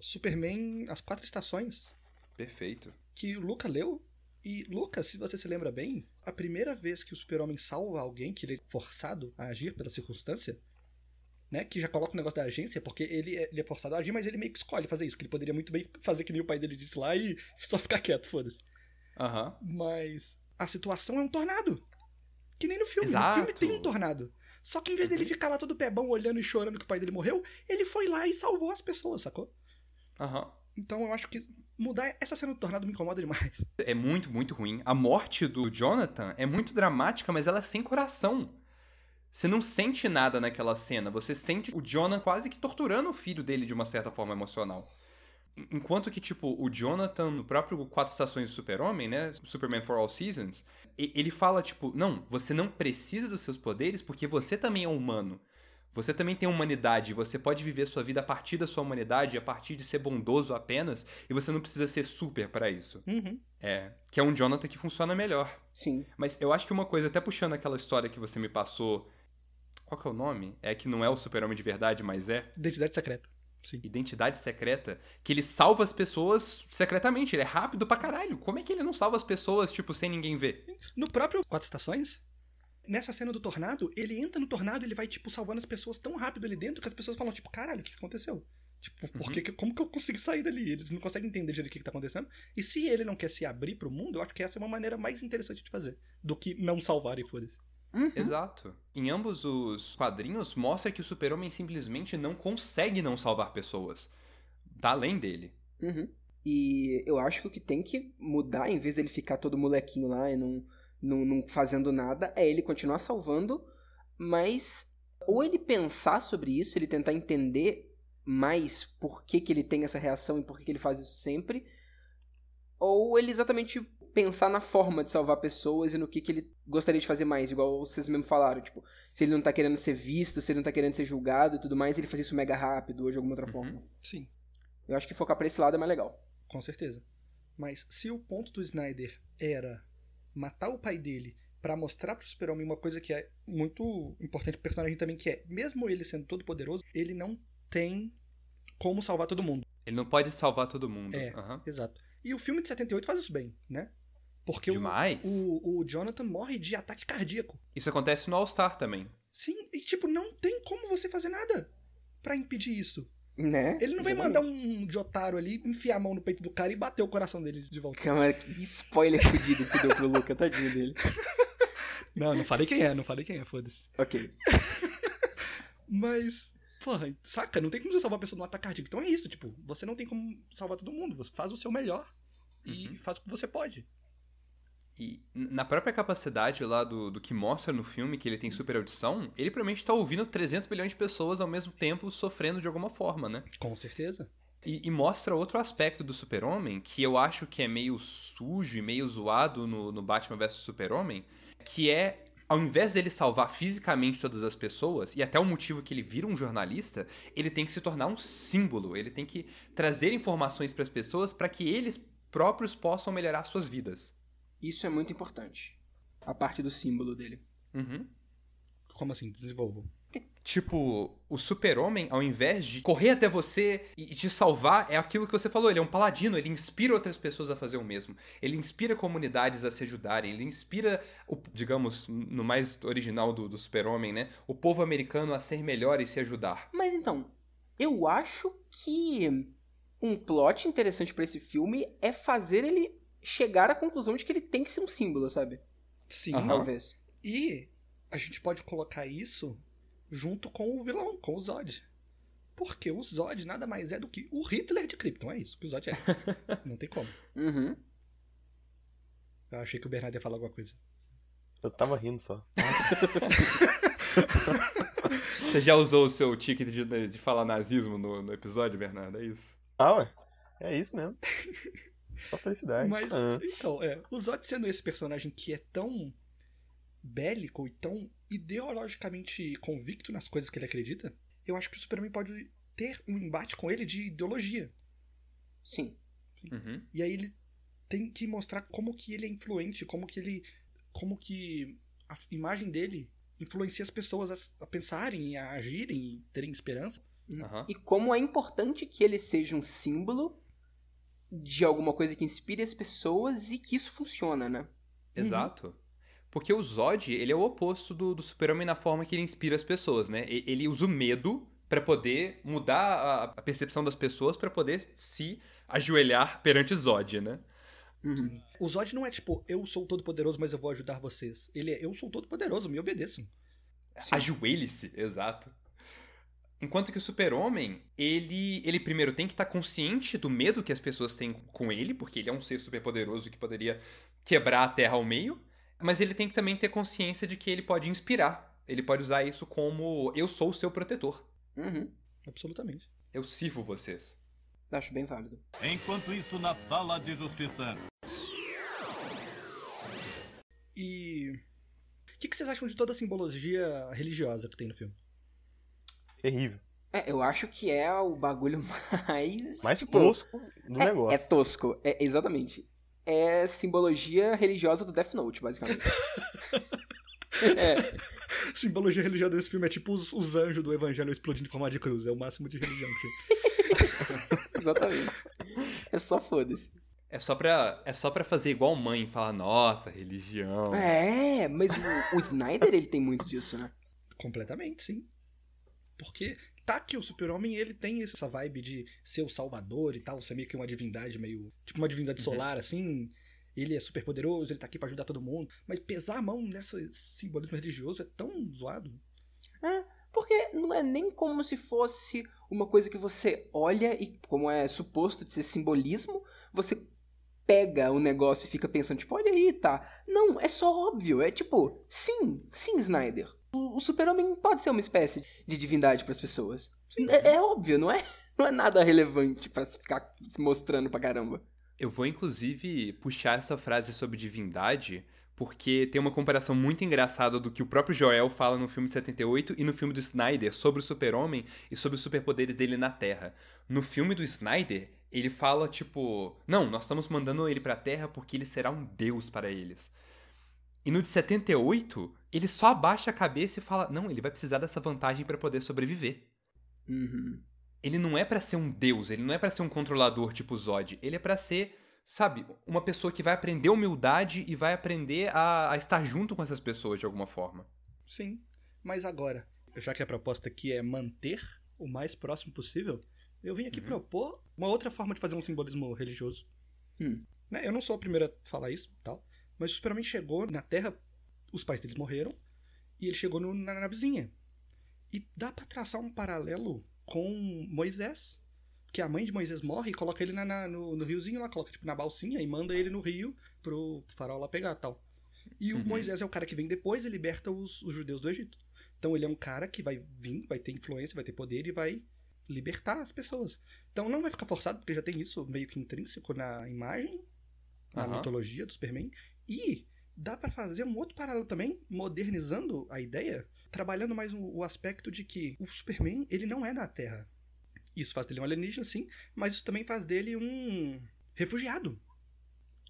Superman As Quatro Estações, Perfeito. que o Luca leu. E, Lucas, se você se lembra bem, a primeira vez que o super-homem salva alguém, que ele é forçado a agir pela circunstância, né? Que já coloca o negócio da agência, porque ele é, ele é forçado a agir, mas ele meio que escolhe fazer isso, que ele poderia muito bem fazer que nem o pai dele disse lá e só ficar quieto, foda-se. Aham. Mas a situação é um tornado. Que nem no filme. Exato. No filme tem um tornado. Só que em vez dele ficar lá todo pebão olhando e chorando que o pai dele morreu, ele foi lá e salvou as pessoas, sacou? Aham. Então eu acho que mudar essa cena do tornado me incomoda demais. É muito, muito ruim. A morte do Jonathan é muito dramática, mas ela é sem coração. Você não sente nada naquela cena. Você sente o Jonathan quase que torturando o filho dele de uma certa forma emocional. En- Enquanto que, tipo, o Jonathan, no próprio Quatro Estações do Super-Homem, né? Superman for All Seasons, ele fala, tipo, não, você não precisa dos seus poderes porque você também é humano. Você também tem humanidade, você pode viver sua vida a partir da sua humanidade, a partir de ser bondoso apenas, e você não precisa ser super pra isso. Uhum. É, que é um Jonathan que funciona melhor. Sim. Mas eu acho que uma coisa, até puxando aquela história que você me passou. Qual que é o nome? É que não é o super-homem de verdade, mas é Identidade secreta. Sim. Identidade Secreta, que ele salva as pessoas secretamente, ele é rápido pra caralho. Como é que ele não salva as pessoas, tipo, sem ninguém ver? No próprio Quatro Estações, nessa cena do tornado, ele entra no tornado ele vai, tipo, salvando as pessoas tão rápido ali dentro que as pessoas falam, tipo, caralho, o que aconteceu? Tipo, por que, que- como que eu consegui sair dali? Eles não conseguem entender direito o que, que tá acontecendo. E se ele não quer se abrir pro mundo, eu acho que essa é uma maneira mais interessante de fazer. Do que não salvar e foda-se. Uhum. Exato. Em ambos os quadrinhos, mostra que o super-homem simplesmente não consegue não salvar pessoas. Tá além dele. Uhum. E eu acho que o que tem que mudar, em vez dele ficar todo molequinho lá e não, não, não fazendo nada, é ele continuar salvando, mas ou ele pensar sobre isso, ele tentar entender mais por que, que ele tem essa reação e por que, que ele faz isso sempre, ou ele exatamente pensar na forma de salvar pessoas e no que, que ele gostaria de fazer mais, igual vocês mesmo falaram, tipo, se ele não tá querendo ser visto, se ele não tá querendo ser julgado e tudo mais, ele faz isso mega rápido ou de alguma outra Uhum. forma. Sim, Eu acho que focar pra esse lado é mais legal. com certeza. Mas se o ponto do Snyder era matar o pai dele pra mostrar pro super-homem uma coisa que é muito importante pro personagem também, que é, mesmo ele sendo todo poderoso, ele não tem como salvar todo mundo. Ele não pode salvar todo mundo. É. Aham. Exato. E o filme de 78 faz isso bem, né? Porque o, Demais. o, o Jonathan morre de ataque cardíaco. Isso acontece no All-Star também. Sim, e tipo, não tem como você fazer nada pra impedir isso. Né? Ele não vai mandar um Jotaro ali, enfiar a mão no peito do cara e bater o coração dele de volta. Cara, que spoiler fudido que deu pro Luca, tadinho dele. Não, não falei quem é, não falei quem é, foda-se. Ok. Mas, porra, saca? Não tem como você salvar a pessoa no ataque cardíaco. Então é isso, tipo, você não tem como salvar todo mundo. Você faz o seu melhor e Uhum. faz o que você pode. E na própria capacidade lá do, do que mostra no filme, que ele tem super audição, ele provavelmente tá ouvindo 300 milhões de pessoas ao mesmo tempo sofrendo de alguma forma, né? Com certeza. E, e mostra outro aspecto do super-homem, que eu acho que é meio sujo e meio zoado no, no Batman vs Super-Homem, que é, ao invés dele salvar fisicamente todas as pessoas, e até o motivo que ele vira um jornalista, ele tem que se tornar um símbolo, ele tem que trazer informações para as pessoas para que eles próprios possam melhorar suas vidas. Isso é muito importante. A parte do símbolo dele. Uhum. Como assim? Desenvolvam. Tipo, o super-homem, ao invés de correr até você e te salvar, é aquilo que você falou, ele é um paladino, ele inspira outras pessoas a fazer o mesmo. Ele inspira comunidades a se ajudarem, ele inspira, o, digamos, no mais original do, do super-homem, né? O povo americano a ser melhor e se ajudar. Mas então, eu acho que um plot interessante pra esse filme é fazer ele chegar à conclusão de que ele tem que ser um símbolo, sabe? Sim. Aham. Talvez. E a gente pode colocar isso junto com o vilão, com o Zod. Porque o Zod nada mais é do que o Hitler de Krypton. É isso que o Zod é. Não tem como. Uhum. Eu achei que o Bernardo ia falar alguma coisa. Eu tava rindo só. Você já usou o seu ticket de, de falar nazismo no, no episódio, Bernardo? É isso? Ah, ué. É isso mesmo. Só felicidade. Mas, Ah. então, é. O Zod sendo esse personagem que é tão bélico e tão ideologicamente convicto nas coisas que ele acredita, eu acho que o Superman pode ter um embate com ele de ideologia. Sim. Uhum. E aí ele tem que mostrar como que ele é influente, como que ele. como que a imagem dele influencia as pessoas a, a pensarem, a agirem e terem esperança. Aham. E como é importante que ele seja um símbolo de alguma coisa que inspire as pessoas e que isso funciona, né? Exato. Porque o Zod, ele é o oposto do, do super-homem na forma que ele inspira as pessoas, né? Ele usa o medo pra poder mudar a, a percepção das pessoas pra poder se ajoelhar perante Zod, né? Uhum. O Zod não é tipo, eu sou todo poderoso, mas eu vou ajudar vocês. Ele é, eu sou todo poderoso, me obedeçam. Ajoelhe-se, exato. Enquanto que o super-homem, ele, ele primeiro tem que estar consciente do medo que as pessoas têm com ele, porque ele é um ser super poderoso que poderia quebrar a Terra ao meio, mas ele tem que também ter consciência de que ele pode inspirar. Ele pode usar isso como eu sou o seu protetor. Uhum. Absolutamente. Eu sirvo vocês. Acho bem válido. Enquanto isso, na sala de justiça. E. O que, que vocês acham de toda a simbologia religiosa que tem no filme? Terrível. É, eu acho que é o bagulho mais. Mais tipo, tosco do é, negócio. É tosco, é, exatamente. É simbologia religiosa do Death Note, basicamente. é, A simbologia religiosa desse filme é tipo os, os anjos do evangelho explodindo em forma de cruz. É o máximo de religião que exatamente. É só foda-se. É só pra, é só pra fazer igual mãe e falar, nossa, religião. É, mas o, o Snyder ele tem muito disso, né? Completamente, sim. Porque tá que o super-homem, ele tem essa vibe de ser o salvador e tal, ser meio que uma divindade meio... Tipo uma divindade Uhum. solar, assim. Ele é super poderoso, ele tá aqui pra ajudar todo mundo. Mas pesar a mão nesse simbolismo religioso é tão zoado. Porque não é nem como se fosse uma coisa que você olha e, como é suposto de ser simbolismo, você pega o negócio e fica pensando, tipo, olha aí, tá. Não, é só óbvio. É tipo, sim, sim, Snyder. O, o super-homem pode ser uma espécie de divindade pras pessoas. É, é óbvio, não é? Não é nada relevante se ficar se mostrando pra caramba. Eu vou, inclusive, puxar essa frase sobre divindade, porque tem uma comparação muito engraçada do que o próprio Joel fala no filme de 78 e no filme do Snyder sobre o super-homem e sobre os superpoderes dele na Terra. No filme do Snyder, ele fala, tipo... Não, nós estamos mandando ele pra Terra porque ele será um deus para eles. E no de 78, ele só abaixa a cabeça e fala... Não, ele vai precisar dessa vantagem para poder sobreviver Uhum. ele não é pra ser um deus, ele não é pra ser um controlador tipo Zod, ele é pra ser, sabe, uma pessoa que vai aprender humildade e vai aprender a, a estar junto com essas pessoas de alguma forma. Sim. Mas agora, já que a proposta aqui é manter o mais próximo possível, eu vim aqui propor uma outra forma de fazer um simbolismo religioso. Hum. Né, Eu não sou a primeira a falar isso tal, mas o Superman chegou na Terra, os pais deles morreram, e ele chegou no- na navezinha. E dá pra traçar um paralelo com Moisés. Que a mãe de Moisés morre e coloca ele na, na- no, no riozinho lá, coloca tipo na balsinha e manda ele no rio pro farol lá pegar tal. E o Uhum. Moisés é o cara que vem depois e liberta os, os judeus do Egito. Então ele é um cara que vai vir, vai ter influência, vai ter poder e vai libertar as pessoas. Então não vai ficar forçado, porque já tem isso meio que intrínseco na imagem, na Aham. mitologia do Superman. E dá pra fazer um outro paralelo também, modernizando a ideia, trabalhando mais o, o aspecto de que o Superman, ele não é da Terra. Isso faz dele um alienígena, sim, mas isso também faz dele um refugiado.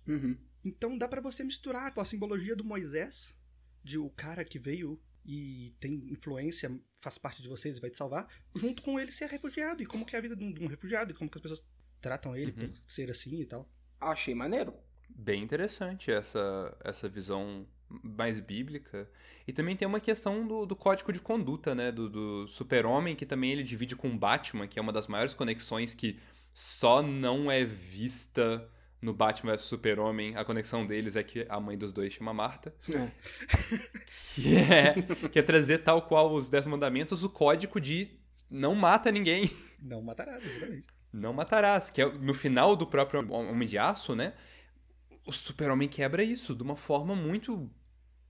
Uhum. Então dá pra você misturar a simbologia do Moisés, de o cara que veio e tem influência, faz parte de vocês e vai te salvar, junto com ele ser refugiado e como que é a vida de um, de um refugiado e como que as pessoas tratam ele Uhum. por ser assim e tal. Achei maneiro. Bem interessante essa, essa visão mais bíblica. E também tem uma questão do, do código de conduta, né? Do, do super-homem, que também ele divide com o Batman, que é uma das maiores conexões que só não é vista no Batman vs Super-Homem, a conexão deles é que a mãe dos dois chama Marta. É. Que é, que é trazer, tal qual os Dez Mandamentos, o código de não mata ninguém. Não matará, exatamente. Não matarás. Que é no final do próprio Homem de Aço, né? O Super-Homem quebra isso de uma forma muito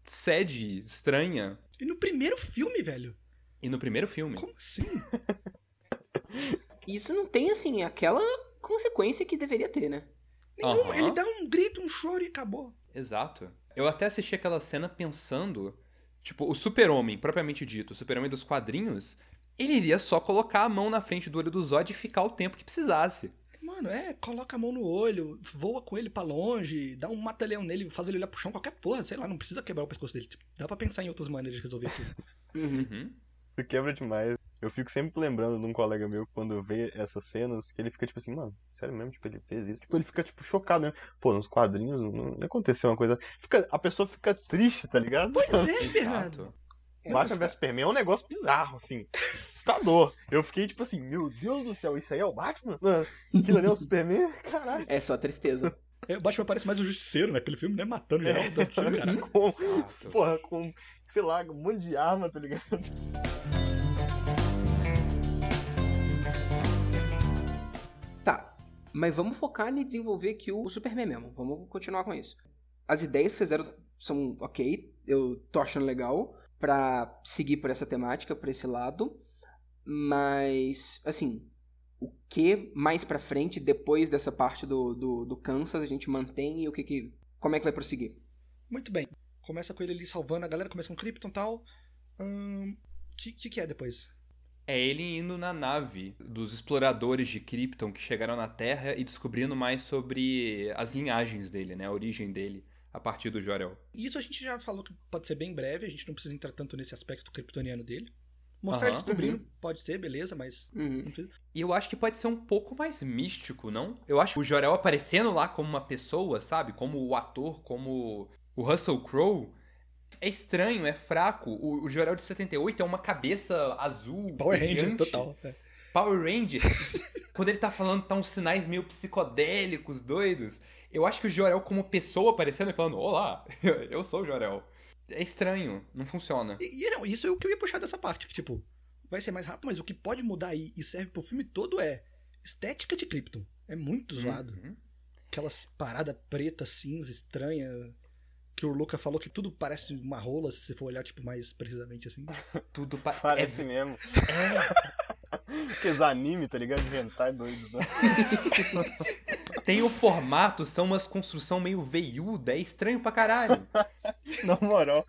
sede, estranha. E no primeiro filme, velho? E no primeiro filme. Como assim? Isso não tem, assim, aquela consequência que deveria ter, né? Nenhum. Aham. Ele dá um grito, um choro e acabou. Exato. Eu até assisti aquela cena pensando, tipo, o Super-Homem, propriamente dito, o Super-Homem dos quadrinhos, ele iria só colocar a mão na frente do olho do Zod e ficar o tempo que precisasse. Mano, é, coloca a mão no olho, voa com ele pra longe, dá um mata-leão nele, faz ele olhar pro chão, qualquer porra, sei lá, não precisa quebrar o pescoço dele. Tipo, dá pra pensar em outras maneiras de resolver tudo. Uhum. Uhum. Isso quebra demais. Eu fico sempre lembrando de um colega meu quando vê essas cenas, que ele fica tipo assim, mano, sério mesmo, tipo, ele fez isso. Tipo, ele fica, tipo, chocado, né? Pô, nos quadrinhos não, não aconteceu uma coisa. Fica, a pessoa fica triste, tá ligado? Pois é, Bernardo. Exato. Batman mas- vs Superman é um negócio bizarro, assim. Assustador. Eu fiquei tipo assim, meu Deus do céu, isso aí é o Batman? Aquilo ali é o Superman? Caralho. É só tristeza. É, o Batman parece mais um justiceiro naquele filme, né? Matando geral, dando tiro, caralho. Com, Exato. porra, com, sei lá, um monte de arma, tá ligado? Tá, mas vamos focar em desenvolver aqui o Superman mesmo. Vamos continuar com isso. As ideias que vocês deram são ok, eu tô achando legal pra seguir por essa temática, por esse lado. Mas, assim, o que mais pra frente, depois dessa parte do, do, do Kansas, a gente mantém e o que que... Como é que vai prosseguir? Muito bem. Começa com ele ali salvando a galera, começa com Krypton e tal. O que, que que é depois? É ele indo na nave dos exploradores de Krypton que chegaram na Terra e descobrindo mais sobre as linhagens dele, né? A origem dele, a partir do Jor-El. Isso a gente já falou que pode ser bem breve, a gente não precisa entrar tanto nesse aspecto kryptoniano dele. Mostrar ele Aham. descobrindo, pode ser, beleza, mas Uhum. não precisa. E eu acho que pode ser um pouco mais místico, não? Eu acho o Jor-El aparecendo lá como uma pessoa, sabe? Como o ator, como o Russell Crowe. É estranho, é fraco. O, o Jor-El de 78 é uma cabeça azul, Power Ranger, total. é. Power Ranger. Quando ele tá falando, tá uns sinais meio psicodélicos, doidos. Eu acho que o Jor-El como pessoa aparecendo e falando, olá, eu sou o Jor-El. É estranho, não funciona. E, e não, isso é o que eu ia puxar dessa parte, que tipo, vai ser mais rápido, mas o que pode mudar aí e serve pro filme todo é estética de Krypton. É muito zoado. Uhum. Aquelas paradas preta, cinza, estranha. Que o Luca falou que tudo parece uma rola, se você for olhar, tipo, mais precisamente assim. Tudo pa- Parece é, mesmo. Aqueles anime, tá ligado? De hentai doido, né? Tem o formato, são umas construção meio veiuda, é estranho pra caralho. Na moral.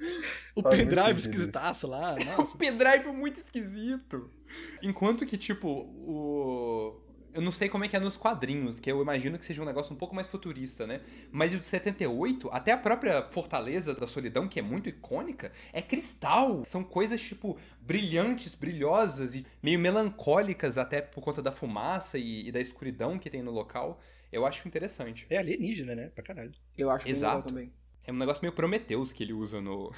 O muito pendrive esquisitaço lá, o nossa. pendrive é muito esquisito. Enquanto que, tipo, o. Eu não sei como é que é nos quadrinhos, que eu imagino que seja um negócio um pouco mais futurista, né? Mas o de 78, até a própria Fortaleza da Solidão, que é muito icônica, é cristal. São coisas, tipo, brilhantes, brilhosas e meio melancólicas, até por conta da fumaça e, e da escuridão que tem no local. Eu acho interessante. É alienígena, né? Pra caralho. Eu acho bem legal Exato. também. É um negócio meio Prometheus que ele usa no.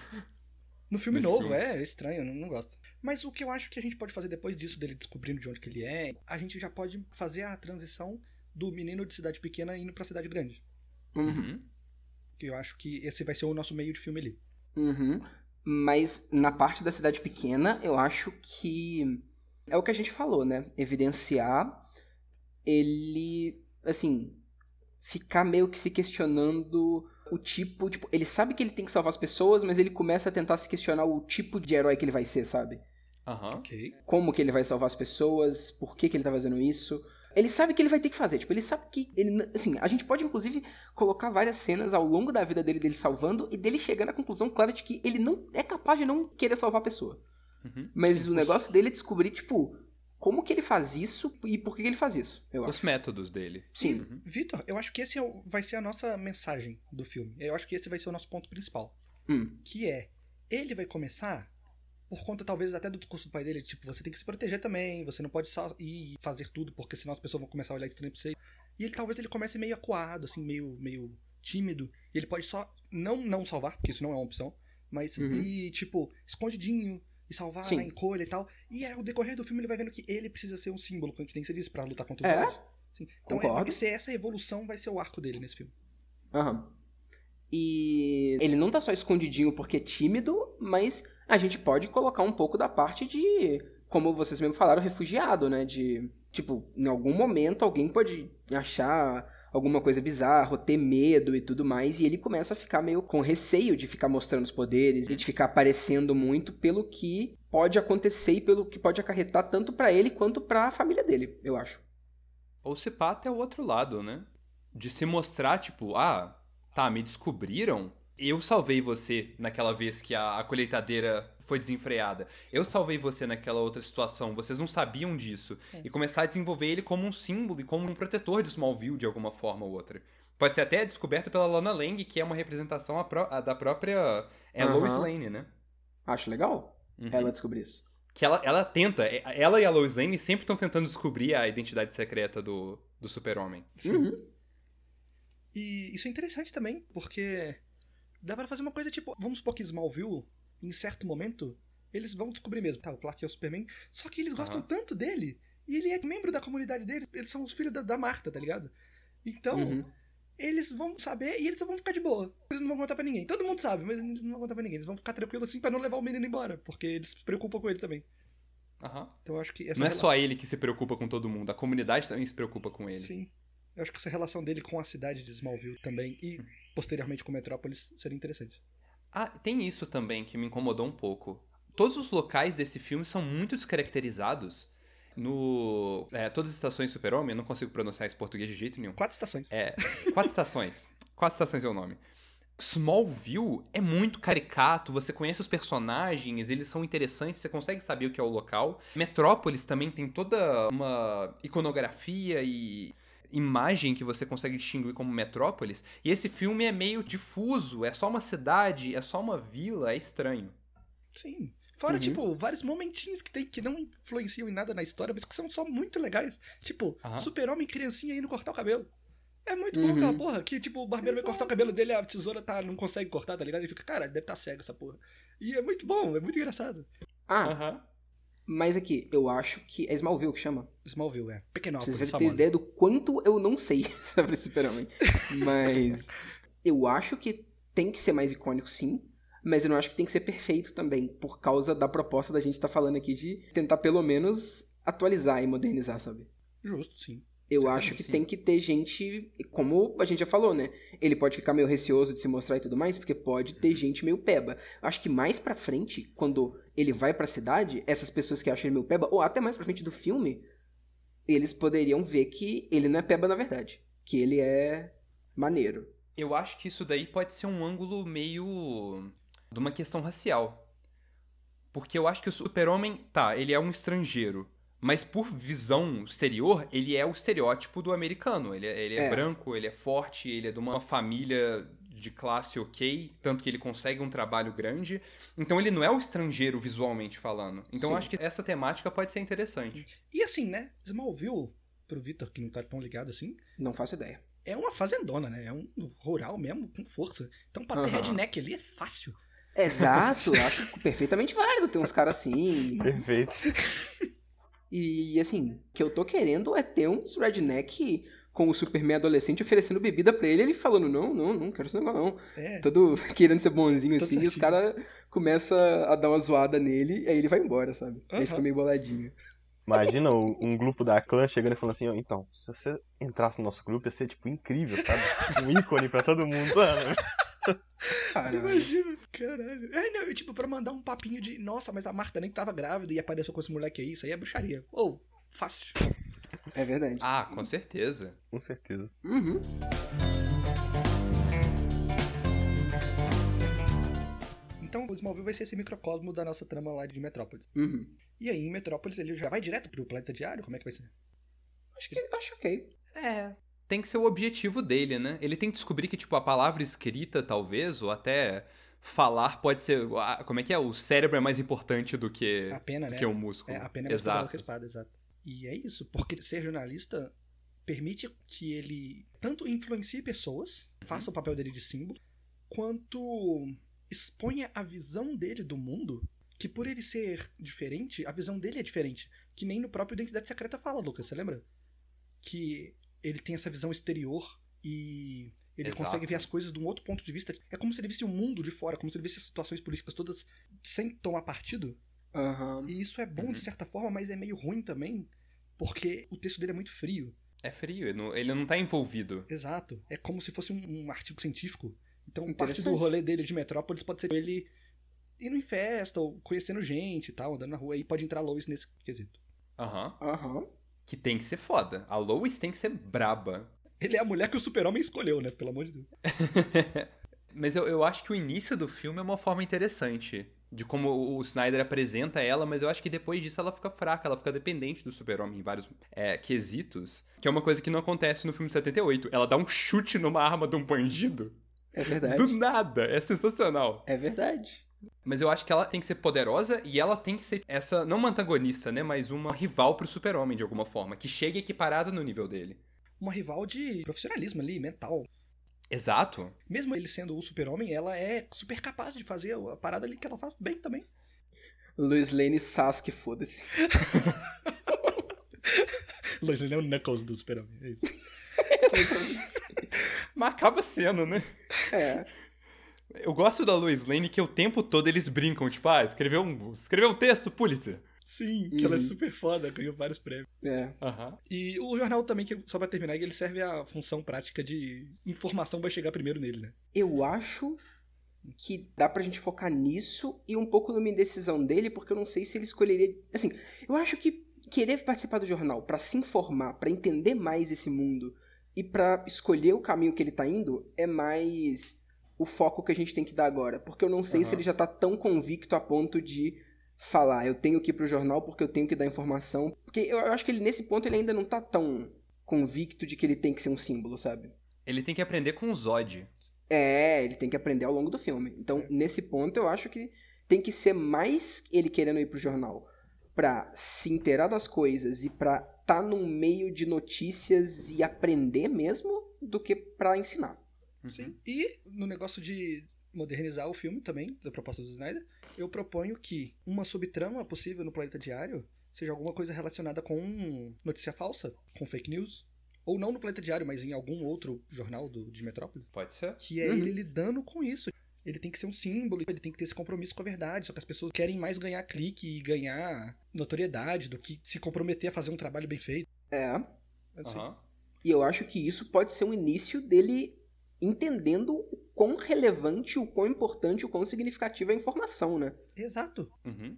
No filme Nesse novo, filme. é estranho, eu não, não gosto. Mas o que eu acho que a gente pode fazer depois disso, dele descobrindo de onde que ele é, a gente já pode fazer a transição do menino de cidade pequena indo pra cidade grande. Uhum. Uhum. Que eu acho que esse vai ser o nosso meio de filme ali. Uhum. Mas na parte da cidade pequena, eu acho que é o que a gente falou, né? Evidenciar ele, assim, ficar meio que se questionando o tipo, tipo, ele sabe que ele tem que salvar as pessoas, mas ele começa a tentar se questionar o tipo de herói que ele vai ser, sabe? Aham. Ok. Como que ele vai salvar as pessoas, por que que ele tá fazendo isso. Ele sabe que ele vai ter que fazer, tipo, ele sabe que ele, assim, a gente pode inclusive colocar várias cenas ao longo da vida dele dele salvando e dele chegando à conclusão clara de que ele não é capaz de não querer salvar a pessoa. Uhum. Mas o negócio dele é descobrir, tipo, como que ele faz isso e por que ele faz isso, eu acho. Os métodos dele. Sim. Uhum. Vitor, eu acho que esse é o- vai ser a nossa mensagem do filme. Eu acho que esse vai ser o nosso ponto principal. Hum. Que é, ele vai começar por conta talvez até do discurso do pai dele, tipo, você tem que se proteger também, você não pode só ir fazer tudo, porque senão as pessoas vão começar a olhar estranho pra você. E ele talvez ele comece meio acuado, assim, meio, meio tímido, e ele pode só não não salvar, porque isso não é uma opção, mas Uhum. ir, tipo, escondidinho e salvar Sim. na encolha e tal. E ao decorrer do filme ele vai vendo que ele precisa ser um símbolo, que nem você disse, pra lutar contra os É. Sim. Então é, ser essa evolução vai ser o arco dele nesse filme. Aham. E ele não tá só escondidinho porque é tímido, mas a gente pode colocar um pouco da parte de, como vocês mesmo falaram, refugiado, né? De, tipo, em algum momento alguém pode achar alguma coisa bizarra, ter medo e tudo mais, e ele começa a ficar meio com receio de ficar mostrando os poderes, e de ficar aparecendo muito pelo que pode acontecer e pelo que pode acarretar tanto pra ele quanto pra família dele, eu acho. Ou se pá até o outro lado, né? De se mostrar, tipo, ah, tá, me descobriram. Eu salvei você naquela vez que a, a colheitadeira foi desenfreada. Eu salvei você naquela outra situação. Vocês não sabiam disso. E começar a desenvolver ele como um símbolo e como um protetor de Smallville de alguma forma ou outra. Pode ser até descoberto pela Lana Lang, que é uma representação a pró- a da própria é, Aham. Lois Lane, né? Acho legal Uhum. ela descobrir isso. Que ela, ela tenta, é, ela e a Lois Lane sempre estão tentando descobrir a identidade secreta do, do super-homem. Uhum. E isso é interessante também, porque dá pra fazer uma coisa tipo, vamos supor que Smallville, em certo momento, eles vão descobrir mesmo, tá, o Clark é o Superman, só que eles gostam Aham. tanto dele, e ele é membro da comunidade deles, eles são os filhos da, da Marta, tá ligado? Então, Uhum. eles vão saber e eles vão ficar de boa. Eles não vão contar pra ninguém. Todo mundo sabe, mas eles não vão contar pra ninguém. Eles vão ficar tranquilos assim pra não levar o menino embora, porque eles se preocupam com ele também. Aham. Então eu acho que essa Não é rela- só ele que se preocupa com todo mundo, a comunidade também se preocupa com ele. Sim. Eu acho que essa relação dele com a cidade de Smallville também e posteriormente com Metrópolis seria interessante. Ah, tem isso também que me incomodou um pouco. Todos os locais desse filme são muito descaracterizados. No. É, todas as estações Super-Homem, eu não consigo pronunciar esse português de jeito nenhum. Quatro estações. É, quatro estações. Quatro estações é o nome. Smallville é muito caricato, você conhece os personagens, eles são interessantes, você consegue saber o que é o local. Metrópolis também tem toda uma iconografia e imagem que você consegue distinguir como Metrópolis. E esse filme é meio difuso, é só uma cidade, é só uma vila, é estranho. Sim. Fora, Uhum. tipo, vários momentinhos que tem que não influenciam em nada na história, mas que são só muito legais. Tipo, Aham. super-homem e criancinha indo cortar o cabelo. É muito Uhum. bom aquela porra, que tipo, o barbeiro vai cortar o cabelo dele, a tesoura tá, não consegue cortar, tá ligado? E fica, cara, deve estar tá cego essa porra. E é muito bom, é muito engraçado. Ah, Aham. Mas aqui, eu acho que é Smallville que chama. Smallville, é. Vocês Pequenópolis, devem ter ideia do quanto eu não sei sobre Super-Homem. Mas eu acho que tem que ser mais icônico, sim. Mas eu não acho que tem que ser perfeito também, por causa da proposta da gente estar falando aqui de tentar pelo menos atualizar e modernizar, sabe? Justo, sim. Eu Sim, acho que sim. tem que ter gente, como a gente já falou, né? Ele pode ficar meio receoso de se mostrar e tudo mais, porque pode ter gente meio peba. Acho que mais pra frente, quando ele vai pra cidade, essas pessoas que acham ele meio peba, ou até mais pra frente do filme, eles poderiam ver que ele não é peba na verdade. Que ele é maneiro. Eu acho que isso daí pode ser um ângulo meio. de uma questão racial. Porque eu acho que o Super-Homem, tá, ele é um estrangeiro. Mas por visão exterior, ele é o estereótipo do americano. Ele é, ele é É. branco, ele é forte, ele é de uma família de classe ok, tanto que ele consegue um trabalho grande. Então ele não é o estrangeiro visualmente falando. Então eu Sim. acho que essa temática pode ser interessante. E assim, né? Smallville, pro Victor, que não tá tão ligado assim, Não faço ideia. é uma fazendona, né? É um rural mesmo, com força. Então pra ter Aham. redneck ali é fácil. Exato, eu acho perfeitamente válido ter uns caras assim. Perfeito. E assim, o que eu tô querendo é ter uns redneck com o Superman adolescente oferecendo bebida pra ele, ele falando, não, não, não quero esse negócio não. É. Todo querendo ser bonzinho Todo assim, e os certinho. caras começam a dar uma zoada nele, aí ele vai embora, sabe? Aí Aham. fica meio boladinho. Imagina um grupo da clã chegando e falando assim, ó, então, se você entrasse no nosso grupo ia ser, tipo, incrível, sabe? Um ícone pra todo mundo. Mano, Caralho. Imagina, caralho. É, não, eu, tipo, pra mandar um papinho de, nossa, mas a Marta nem tava grávida e apareceu com esse moleque aí, isso aí é bruxaria. Ou, fácil. É verdade. Ah, com certeza. com certeza. Uhum. Então, o Smallville vai ser esse microcosmo da nossa trama lá de Metrópolis. Uhum. E aí, em Metrópolis, ele já vai direto pro planeta diário? Como é que vai ser? Acho que acho ok. É. Tem que ser o objetivo dele, né? Ele tem que descobrir que, tipo, a palavra escrita, talvez, ou até falar pode ser. Como é que é? O cérebro é mais importante do que, A pena, do né? que o músculo. É, a pena é mais poderosa que a Exato. espada, exato. E é isso, porque ser jornalista permite que ele tanto influencie pessoas, faça o papel dele de símbolo, quanto exponha a visão dele do mundo, que por ele ser diferente, a visão dele é diferente. Que nem no próprio Identidade Secreta fala, Lucas, você lembra? Que ele tem essa visão exterior e ele Exato. consegue ver as coisas de um outro ponto de vista. É como se ele visse o mundo de fora, como se ele visse as situações políticas todas sem tomar partido. Aham. E isso é bom Uhum. de certa forma, mas é meio ruim também, porque o texto dele é muito frio. É frio, ele não, ele não tá envolvido. Exato. É como se fosse um, um artigo científico. Então, parte do rolê dele de Metrópolis pode ser ele indo em festa, ou conhecendo gente e tal, andando na rua, e pode entrar Lois nesse quesito. Aham. Aham. Que tem que ser foda. A Lois tem que ser braba. Ele é a mulher que o super-homem escolheu, né? Pelo amor de Deus. Mas eu, eu acho que o início do filme é uma forma interessante. De como o Snyder apresenta ela, mas eu acho que depois disso ela fica fraca, ela fica dependente do super-homem em vários é, quesitos. Que é uma coisa que não acontece no filme de 78. Ela dá um chute numa arma de um bandido. É verdade. Do nada. É sensacional. É verdade. Mas eu acho que ela tem que ser poderosa e ela tem que ser essa, não uma antagonista, né? Mas uma rival pro super-homem, de alguma forma. Que chegue equiparada no nível dele. Uma rival de profissionalismo ali, mental. Exato. Mesmo ele sendo o super-homem, ela é super capaz de fazer a parada ali que ela faz bem também. Lois Lane Sasuke, foda-se. Lois Lane é o Knuckles do super-homem. é. Mas acaba sendo, né? É. Eu gosto da Lois Lane que o tempo todo eles brincam, tipo, ah, escreveu um, escreveu um texto, Pulitzer. Sim, que ela é Uhum. super foda, ganhou vários prêmios. É. Aham. E o jornal também, que só pra terminar, ele serve a função prática de informação vai chegar primeiro nele, né? Eu acho que dá pra gente focar nisso e um pouco numa indecisão dele, porque eu não sei se ele escolheria. Assim, eu acho que querer participar do jornal pra se informar, pra entender mais esse mundo e pra escolher o caminho que ele tá indo é mais o foco que a gente tem que dar agora. Porque eu não sei se Aham. ele já tá tão convicto a ponto de falar, eu tenho que ir pro jornal porque eu tenho que dar informação. Porque eu acho que ele, nesse ponto, ele ainda não tá tão convicto de que ele tem que ser um símbolo, sabe? Ele tem que aprender com o Zod. É, ele tem que aprender ao longo do filme. Então, nesse ponto, eu acho que tem que ser mais ele querendo ir pro jornal pra se inteirar das coisas e pra tá num meio de notícias e aprender mesmo do que pra ensinar. Sim. E no negócio de modernizar o filme também, da proposta do Snyder, eu proponho que uma subtrama possível no Planeta Diário seja alguma coisa relacionada com notícia falsa, com fake news. Ou não no Planeta Diário, mas em algum outro jornal do, de Metrópole. Pode ser? Que é Uhum. ele lidando com isso. Ele tem que ser um símbolo, ele tem que ter esse compromisso com a verdade. Só que as pessoas querem mais ganhar clique e ganhar notoriedade do que se comprometer a fazer um trabalho bem feito. É. Assim. Aham. E eu acho que isso pode ser um início dele entendendo o quão relevante, o quão importante, o quão significativa é a informação, né? Exato. Uhum.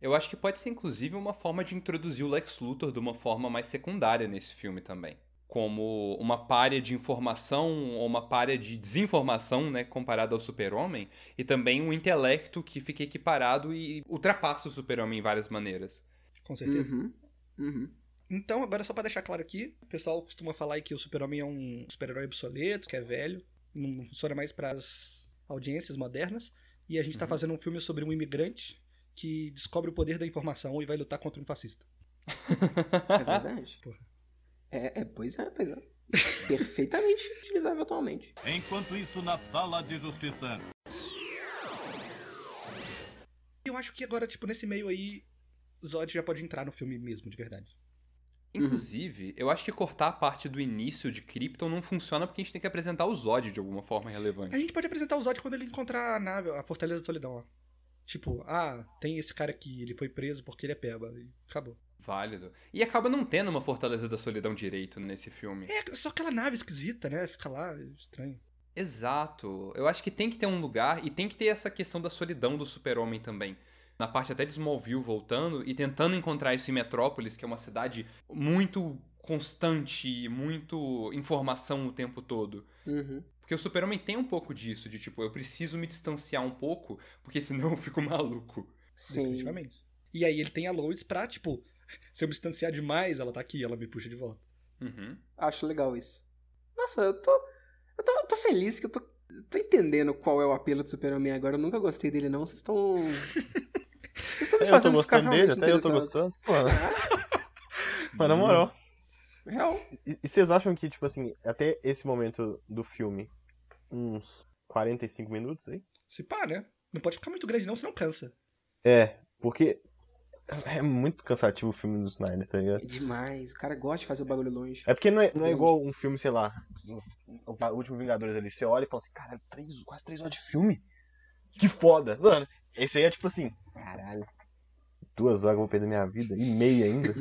Eu acho que pode ser, inclusive, uma forma de introduzir o Lex Luthor de uma forma mais secundária nesse filme também. Como uma párea de informação ou uma párea de desinformação, né, comparada ao super-homem, e também um intelecto que fica equiparado e ultrapassa o super-homem em várias maneiras. Com certeza. Uhum. Uhum. Então, agora só pra deixar claro aqui, o pessoal costuma falar que o Super-Homem é um super-herói obsoleto, que é velho, não funciona mais pras audiências modernas, e a gente tá Uhum. fazendo um filme sobre um imigrante que descobre o poder da informação e vai lutar contra um fascista. É verdade. Porra. É, é, pois é, pois é. Perfeitamente utilizável atualmente. Enquanto isso, na sala de justiça. Eu acho que agora, tipo, nesse meio aí, Zod já pode entrar no filme mesmo, de verdade. Inclusive, eu acho que cortar a parte do início de Krypton não funciona porque a gente tem que apresentar o Zod de alguma forma relevante. A gente pode apresentar o Zod quando ele encontrar a nave, a Fortaleza da Solidão, ó. Tipo, ah, tem esse cara aqui, ele foi preso porque ele é peba. E acabou. Válido. E acaba não tendo uma Fortaleza da Solidão direito nesse filme. É só aquela nave esquisita, né? Fica lá, estranho. Exato. Eu acho que tem que ter um lugar e tem que ter essa questão da solidão do super-homem também. Na parte até de Smallville voltando e tentando encontrar isso em Metrópolis, que é uma cidade muito constante, muito informação o tempo todo. Uhum. Porque o super-homem tem um pouco disso, de tipo, eu preciso me distanciar um pouco, porque senão eu fico maluco. Sim. Definitivamente. E aí ele tem a Lois pra, tipo, se eu me distanciar demais, ela tá aqui, ela me puxa de volta. Uhum. Acho legal isso. Nossa, eu tô. Eu tô, eu tô feliz que eu tô, eu tô entendendo qual é o apelo do Super-Homem agora. Eu nunca gostei dele, não. Vocês estão. Eu tô gostando dele, até eu tô gostando. Pô, mas na moral. Real. E, e vocês acham que, tipo assim, até esse momento do filme, uns 45 minutos aí? Se pá, né? Não pode ficar muito grande não, senão cansa. É, porque é muito cansativo o filme do Snyder, tá ligado? É demais. O cara gosta de fazer o bagulho longe. É porque não é, não é igual um filme, sei lá, o Último Vingadores ali. Você olha e fala assim, caralho, três, quase três horas de filme? Que foda. Mano, esse aí é tipo assim, caralho, duas horas eu vou perder minha vida e meia ainda.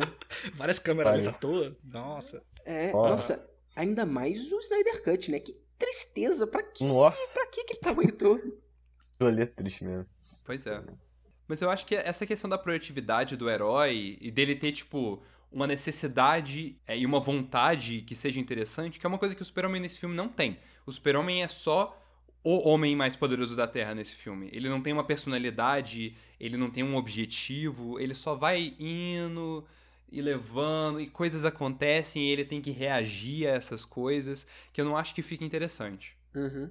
Várias câmeras ali à toa. Nossa. É, Nossa. nossa. Ainda mais o Snyder Cut, né? Que tristeza. Pra que, Nossa, pra que aquele tamanho todo? aquilo ali é triste mesmo. Pois é. Mas eu acho que essa questão da proatividade do herói e dele ter, tipo, uma necessidade é, e uma vontade que seja interessante, que é uma coisa que o Super-Homem nesse filme não tem. O Super-Homem é só o homem mais poderoso da Terra nesse filme. Ele não tem uma personalidade, ele não tem um objetivo, ele só vai indo e levando, e coisas acontecem e ele tem que reagir a essas coisas, que eu não acho que fica interessante. Uhum.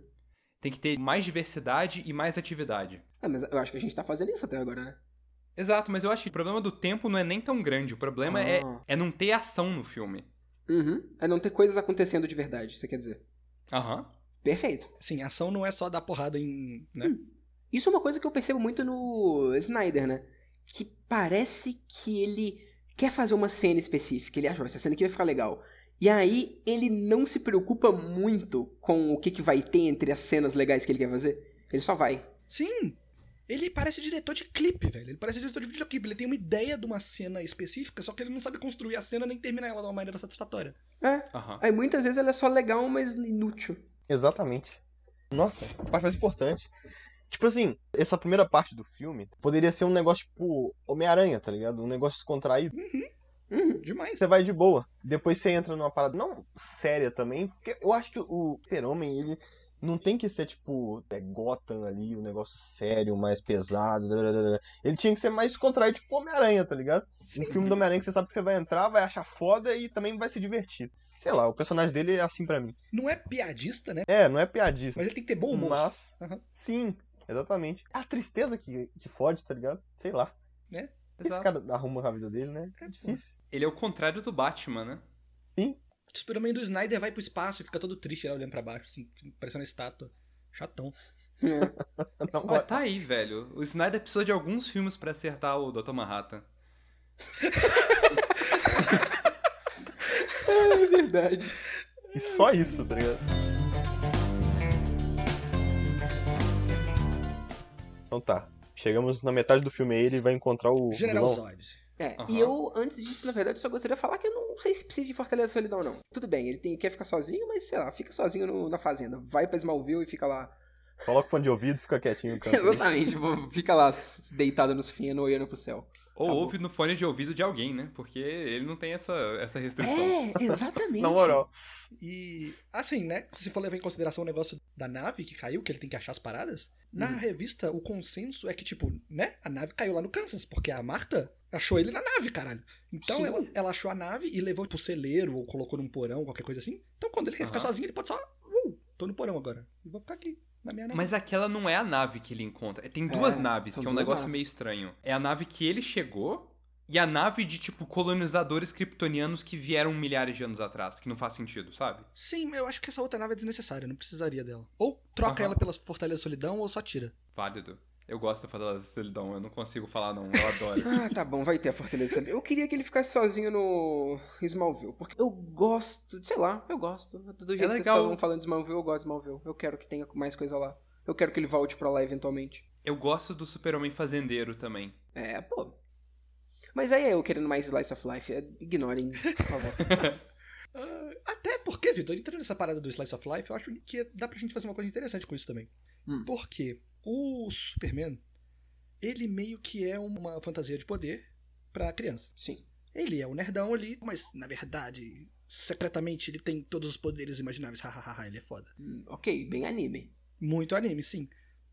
Tem que ter mais diversidade e mais atividade. Ah, mas eu acho que a gente tá fazendo isso até agora, né? Exato, mas eu acho que o problema do tempo não é nem tão grande. O problema é, Ah. é não ter ação no filme. Uhum. É não ter coisas acontecendo de verdade, você quer dizer. Aham. Perfeito. Sim, ação não é só dar porrada em. Né? Isso é uma coisa que eu percebo muito no Snyder, né? Que parece que ele quer fazer uma cena específica. Ele acha, "Ó, essa cena aqui vai ficar legal. E aí ele não se preocupa muito com o que, que vai ter entre as cenas legais que ele quer fazer. Ele só vai. Sim! Ele parece diretor de clipe, velho. Ele parece diretor de videoclipe. Ele tem uma ideia de uma cena específica, só que ele não sabe construir a cena nem terminar ela de uma maneira satisfatória. É. Aham. Aí muitas vezes ela é só legal, mas inútil. Exatamente. Nossa, a parte mais importante. Tipo assim, essa primeira parte do filme poderia ser um negócio tipo Homem-Aranha, tá ligado? Um negócio descontraído. Uhum. Demais. Você vai de boa. Depois você entra numa parada não séria também. Porque eu acho que o Super-Homem, ele não tem que ser tipo é, Gotham ali, um negócio sério, mais pesado. blá, blá, blá. Ele tinha que ser mais descontraído, tipo Homem-Aranha, tá ligado? Sim. Um filme do Homem-Aranha que você sabe que você vai entrar, vai achar foda e também vai se divertir. Sei lá, o personagem dele é assim pra mim. Não é piadista, né? É, não é piadista. Mas ele tem que ter bom humor. Mas, Aham. sim, exatamente. É a tristeza que, que fode, tá ligado? Sei lá. Esse Exato. cara arruma a vida dele, né? É difícil. Ele é o contrário do Batman, né? O Superman do Snyder vai pro espaço e fica todo triste lá olhando pra baixo, assim, parecendo uma estátua. Chatão. É. Não, tá aí, velho. O Snyder precisou de alguns filmes pra acertar o Dr. Manhattan. É verdade. E só isso, tá ligado? Então tá. Chegamos na metade do filme aí, ele vai encontrar o General vilão. Zod. É, Aham. e eu, antes disso, na verdade, só gostaria de falar que eu não sei se precisa de Fortaleza Solidão, não. Tudo bem, ele tem, quer ficar sozinho, mas sei lá, fica sozinho no- na fazenda. Vai pra Smallville e fica lá. Coloca o fone de ouvido, fica quietinho no canto. Exatamente, tipo, fica lá deitado nos finos, olhando pro céu. Ou Acabou. ouve no fone de ouvido de alguém, né? Porque ele não tem essa, essa restrição. É, exatamente. Na moral. E, assim, né? Se for levar em consideração o negócio da nave que caiu, que ele tem que achar as paradas, na Uhum. revista o consenso é que, tipo, né? A nave caiu lá no Kansas, porque a Marta achou ele na nave, caralho. Então Sim. ela, ela achou a nave e levou pro celeiro ou colocou num porão, qualquer coisa assim. Então quando ele quer ficar Aham. sozinho, ele pode só. Uh, tô no porão agora. E vou ficar aqui, na minha nave. Mas aquela não é a nave que ele encontra. Tem duas É, naves, que é um negócio naves. meio estranho. É a nave que ele chegou e a nave de, tipo, colonizadores kryptonianos que vieram milhares de anos atrás, que não faz sentido, sabe? Sim, eu acho que essa outra nave é desnecessária, não precisaria dela. Ou troca Aham. ela pelas Fortaleza Solidão ou só tira. Válido. Eu gosto da Fortaleza da Solidão, eu não consigo falar não, eu adoro. Ah, tá bom, vai ter a Fortaleza Solidão. Eu queria que ele ficasse sozinho no Smallville, porque eu gosto, sei lá, eu gosto. Do jeito que vocês legal. estavam falando de Smallville, eu gosto de Smallville. Eu quero que tenha mais coisa lá. Eu quero que ele volte pra lá eventualmente. eu gosto do Super-Homem fazendeiro também. É, pô. Mas aí é eu querendo mais Slice of Life. é, Ignorem, por favor. Ah, até porque, Vitor, entrando nessa parada do Slice of Life, eu acho que dá pra gente fazer uma coisa interessante com isso também. Hum. Porque o Superman, ele meio que é uma fantasia de poder pra criança. Sim. Ele é um nerdão ali, mas na verdade, secretamente, ele tem todos os poderes imagináveis. Hahaha, ele é foda. Hum, Ok, bem anime. Muito anime, sim.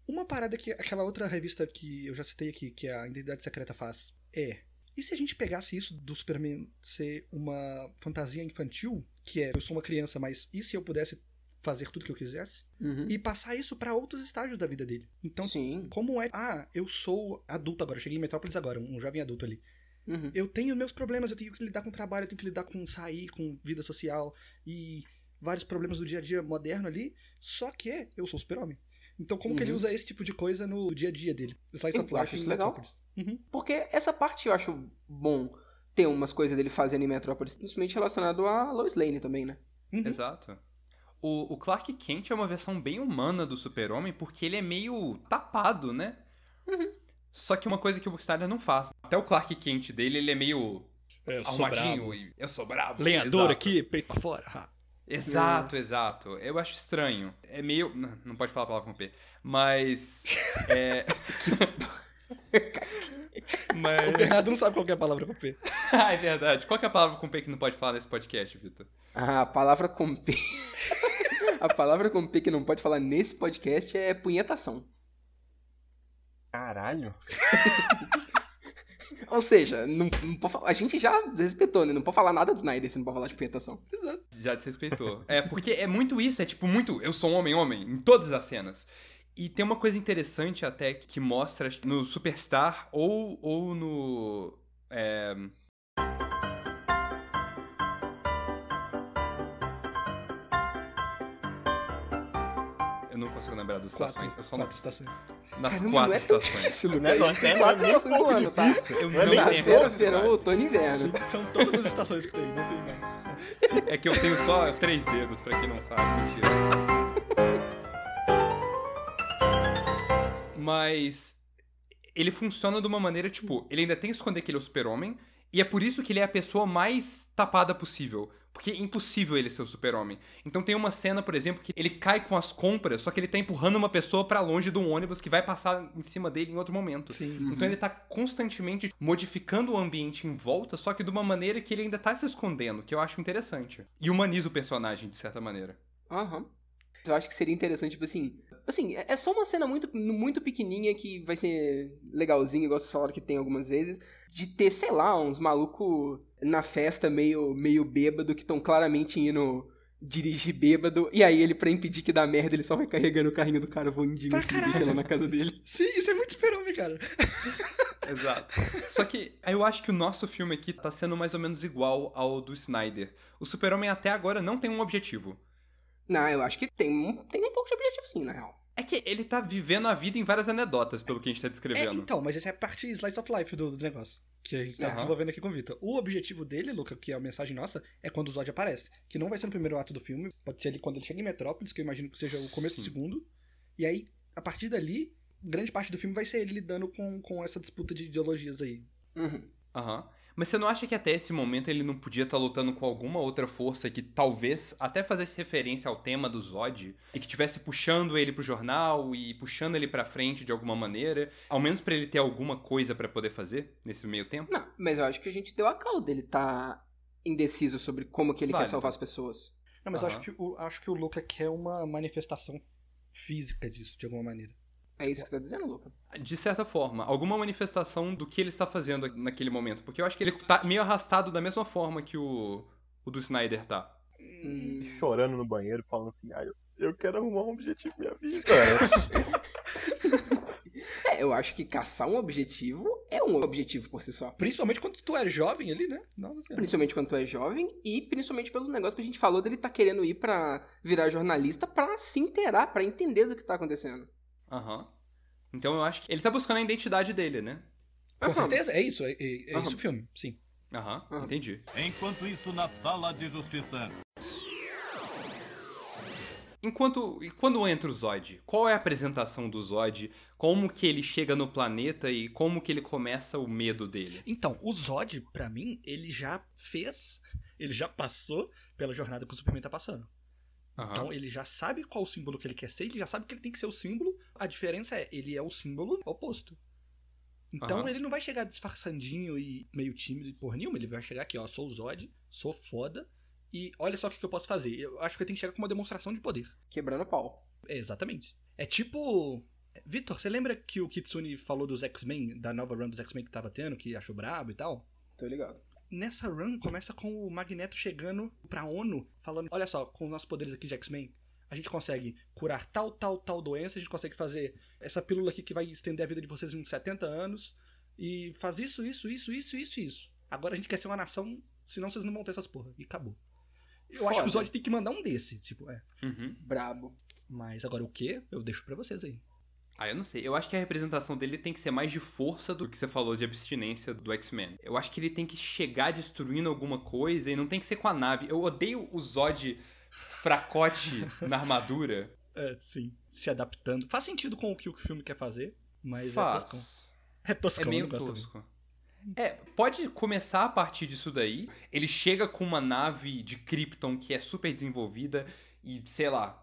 Uma parada que aquela outra revista que eu já citei aqui, que a Identidade Secreta faz, é. E se a gente pegasse isso do Superman ser uma fantasia infantil, que é eu sou uma criança, mas e se eu pudesse fazer tudo que eu quisesse? Uhum. E passar isso pra outros estágios da vida dele. Então, Sim. como é. Ah, eu sou adulto agora, eu cheguei em Metrópolis agora, um jovem adulto ali. Uhum. Eu tenho meus problemas, eu tenho que lidar com trabalho, eu tenho que lidar com sair, com vida social e vários problemas do dia a dia moderno ali. Só que eu sou super-homem. Então, como que ele Uhum. usa esse tipo de coisa no dia a dia dele? Slice Eu of acho em isso legal. Metrópolis. Uhum. Porque essa parte eu acho bom ter umas coisas dele fazendo em Metrópolis, principalmente relacionado a Lois Lane também, né? Uhum. Exato. O, o Clark Kent é uma versão bem humana do Super-Homem porque ele é meio tapado, né? Só que uma coisa que o Snyder não faz. Até o Clark Kent dele, ele é meio É, eu sou arrumadinho bravo. e eu sou bravo. Lenhador Exato. aqui, peito pra fora. Exato, exato. Eu acho estranho. É meio. Não, não pode falar a palavra com P. Mas. É. O mas. Bernardo não sabe qual que é a palavra com P. ah, é verdade. Qual que é a palavra com P que não pode falar nesse podcast, Vitor? Ah, a palavra com P. a palavra com P que não pode falar nesse podcast é punhetação. Caralho. Ou seja, não, não pode falar- a gente já respeitou, né? Não pode falar nada do Snyder se não pode falar de punhetação. Já desrespeitou. É, porque é muito isso, é tipo muito eu sou um homem, homem, em todas as cenas. E tem uma coisa interessante até que mostra no Superstar ou, ou no. É... consigo lembrar das Quatro, estações. Eu só quatro estações. nas Caramba, quatro não é tão estações. difícil, Não é- é- é quatro estações do ano, tá? Eu Não é não nem tenho verão, dificuldade. outono e inverno. São todas as estações que tem, não tem mais. É que eu tenho só os três dedos, pra quem não sabe. Mentira. Mas ele funciona de uma maneira, tipo, ele ainda tem que esconder que ele é o super-homem, e é por isso que ele é a pessoa mais tapada possível. Porque é impossível ele ser o super-homem. Então tem uma cena, por exemplo, que ele cai com as compras, só que ele tá empurrando uma pessoa pra longe de um ônibus que vai passar em cima dele em outro momento. Sim. Então ele tá constantemente modificando o ambiente em volta, só que de uma maneira que ele ainda tá se escondendo, que eu acho interessante. E humaniza o personagem, de certa maneira. Aham. Eu acho que seria interessante, tipo assim. Assim, é é só uma cena muito, muito pequenininha que vai ser legalzinha, igual vocês falaram que tem algumas vezes. De ter, sei lá, uns malucos na festa meio, meio bêbado que estão claramente indo dirigir bêbado. E aí ele, pra impedir que dá merda, ele só vai carregando o carrinho do cara voandinho assim, deixa lá na casa dele. Sim, isso é muito super-homem, cara. Exato. Só que eu acho que o nosso filme aqui tá sendo mais ou menos igual ao do Snyder. O Super-Homem até agora não tem um objetivo. Não, eu acho que tem um, tem um pouco de objetivo sim, na real. É que ele tá vivendo a vida em várias anedotas, pelo que a gente tá É, descrevendo. então, mas essa é a parte slice of life do, do negócio. Que a gente tá Aham. desenvolvendo aqui com o Vitor. O objetivo dele, Luca, que é a mensagem nossa, é quando o Zod aparece. Que não vai ser no primeiro ato do filme, pode ser ali quando ele chega em Metrópolis, que eu imagino que seja o começo do Sim. segundo. E aí, a partir dali, grande parte do filme vai ser ele lidando com, com essa disputa de ideologias aí. Uhum. Aham. Mas você não acha que até esse momento ele não podia estar lutando com alguma outra força que talvez até fizesse referência ao tema do Zod e que tivesse puxando ele pro jornal e puxando ele pra frente de alguma maneira, ao menos pra ele ter alguma coisa pra poder fazer nesse meio tempo? Não, mas eu acho que a gente deu a cal dele tá indeciso sobre como que ele Válido. quer salvar as pessoas. Não, mas eu Aham. acho que, o, acho que o Luca quer uma manifestação física disso, de alguma maneira. É isso que você tá dizendo, Luca? De certa forma, alguma manifestação do que ele está fazendo naquele momento, porque eu acho que ele tá meio arrastado da mesma forma que o, o do Snyder tá. Hum, Chorando no banheiro, falando assim, ah, eu, eu quero arrumar um objetivo na minha vida. É, eu acho que caçar um objetivo é um objetivo por si só. Principalmente quando tu é jovem ali, né? Nossa. Principalmente quando tu é jovem e principalmente pelo negócio que a gente falou dele tá querendo ir pra virar jornalista pra se inteirar, pra entender do que tá acontecendo. Aham. Então eu acho que ele tá buscando a identidade dele, né? Com certeza, é isso. É, é- Aham. isso o filme, sim. Aham, entendi. Enquanto isso, na sala de justiça. Enquanto. E quando entra o Zod? Qual é a apresentação do Zod? Como que ele chega no planeta e como que ele começa o medo dele? Então, o Zod, pra mim, ele já fez, ele já passou pela jornada que o Superman tá passando. Aham. Então, ele já sabe qual o símbolo que ele quer ser, ele já sabe que ele tem que ser o símbolo. A diferença é, ele é o símbolo oposto. Então, Aham. ele não vai chegar disfarçandinho e meio tímido e porra nenhuma. Ele vai chegar aqui, ó, sou o Zod, sou foda, e olha só o que que eu posso fazer. Eu acho que ele tem que chegar com uma demonstração de poder. Quebrando o pau. É, exatamente. É tipo. Vitor, você lembra que o Kitsune falou dos X-Men, da nova run dos X-Men que tava tendo, que achou brabo e tal? Tô ligado. Nessa run começa com o Magneto chegando pra ONU, falando: olha só, com os nossos poderes aqui de X-Men, a gente consegue curar tal, tal, tal doença, a gente consegue fazer essa pílula aqui que vai estender a vida de vocês em uns 70 anos, e faz isso, isso, isso, isso, isso, isso. Agora a gente quer ser uma nação, senão vocês não vão ter essas porra. E acabou. Eu acho que o Foda. Zod tem que mandar um desse, tipo, é. Uhum. Brabo. Mas agora o que? Eu deixo pra vocês aí. Ah, eu não sei. Eu acho que a representação dele tem que ser mais de força do que você falou de abstinência do X-Men. Eu acho que ele tem que chegar destruindo alguma coisa e não tem que ser com a nave. Eu odeio o Zod fracote na armadura. É, sim. Se adaptando. Faz sentido com o que o filme quer fazer, mas é toscão. Faz. É toscão, É meio eu não gosto tosco. É, pode começar a partir disso daí. Ele chega com uma nave de Krypton que é super desenvolvida e, sei lá,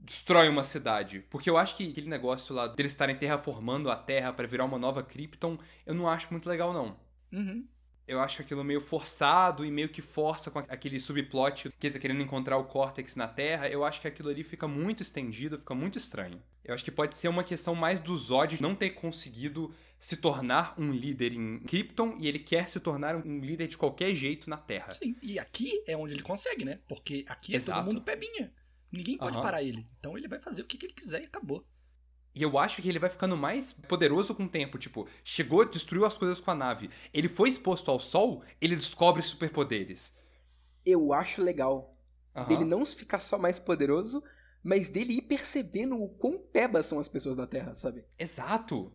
destrói uma cidade. Porque eu acho que aquele negócio lá deles estarem terraformando a Terra pra virar uma nova Krypton, eu não acho muito legal, não. Uhum. Eu acho aquilo meio forçado e meio que força com aquele subplot que ele tá querendo encontrar o Cortex na Terra. Eu acho que aquilo ali fica muito estendido, fica muito estranho. Eu acho que pode ser uma questão mais do Zod não ter conseguido se tornar um líder em Krypton e ele quer se tornar um líder de qualquer jeito na Terra. Sim. E aqui é onde ele consegue, né? Porque aqui é Exato. todo mundo pebinha. Ninguém pode Aham. parar ele. Então ele vai fazer o que, que ele quiser e acabou. E eu acho que ele vai ficando mais poderoso com o tempo. Tipo, chegou, destruiu as coisas com a nave. Ele foi exposto ao sol, ele descobre superpoderes. Eu acho legal. Aham. Dele não ficar só mais poderoso, mas dele ir percebendo o quão pebas são as pessoas da Terra, sabe? Exato.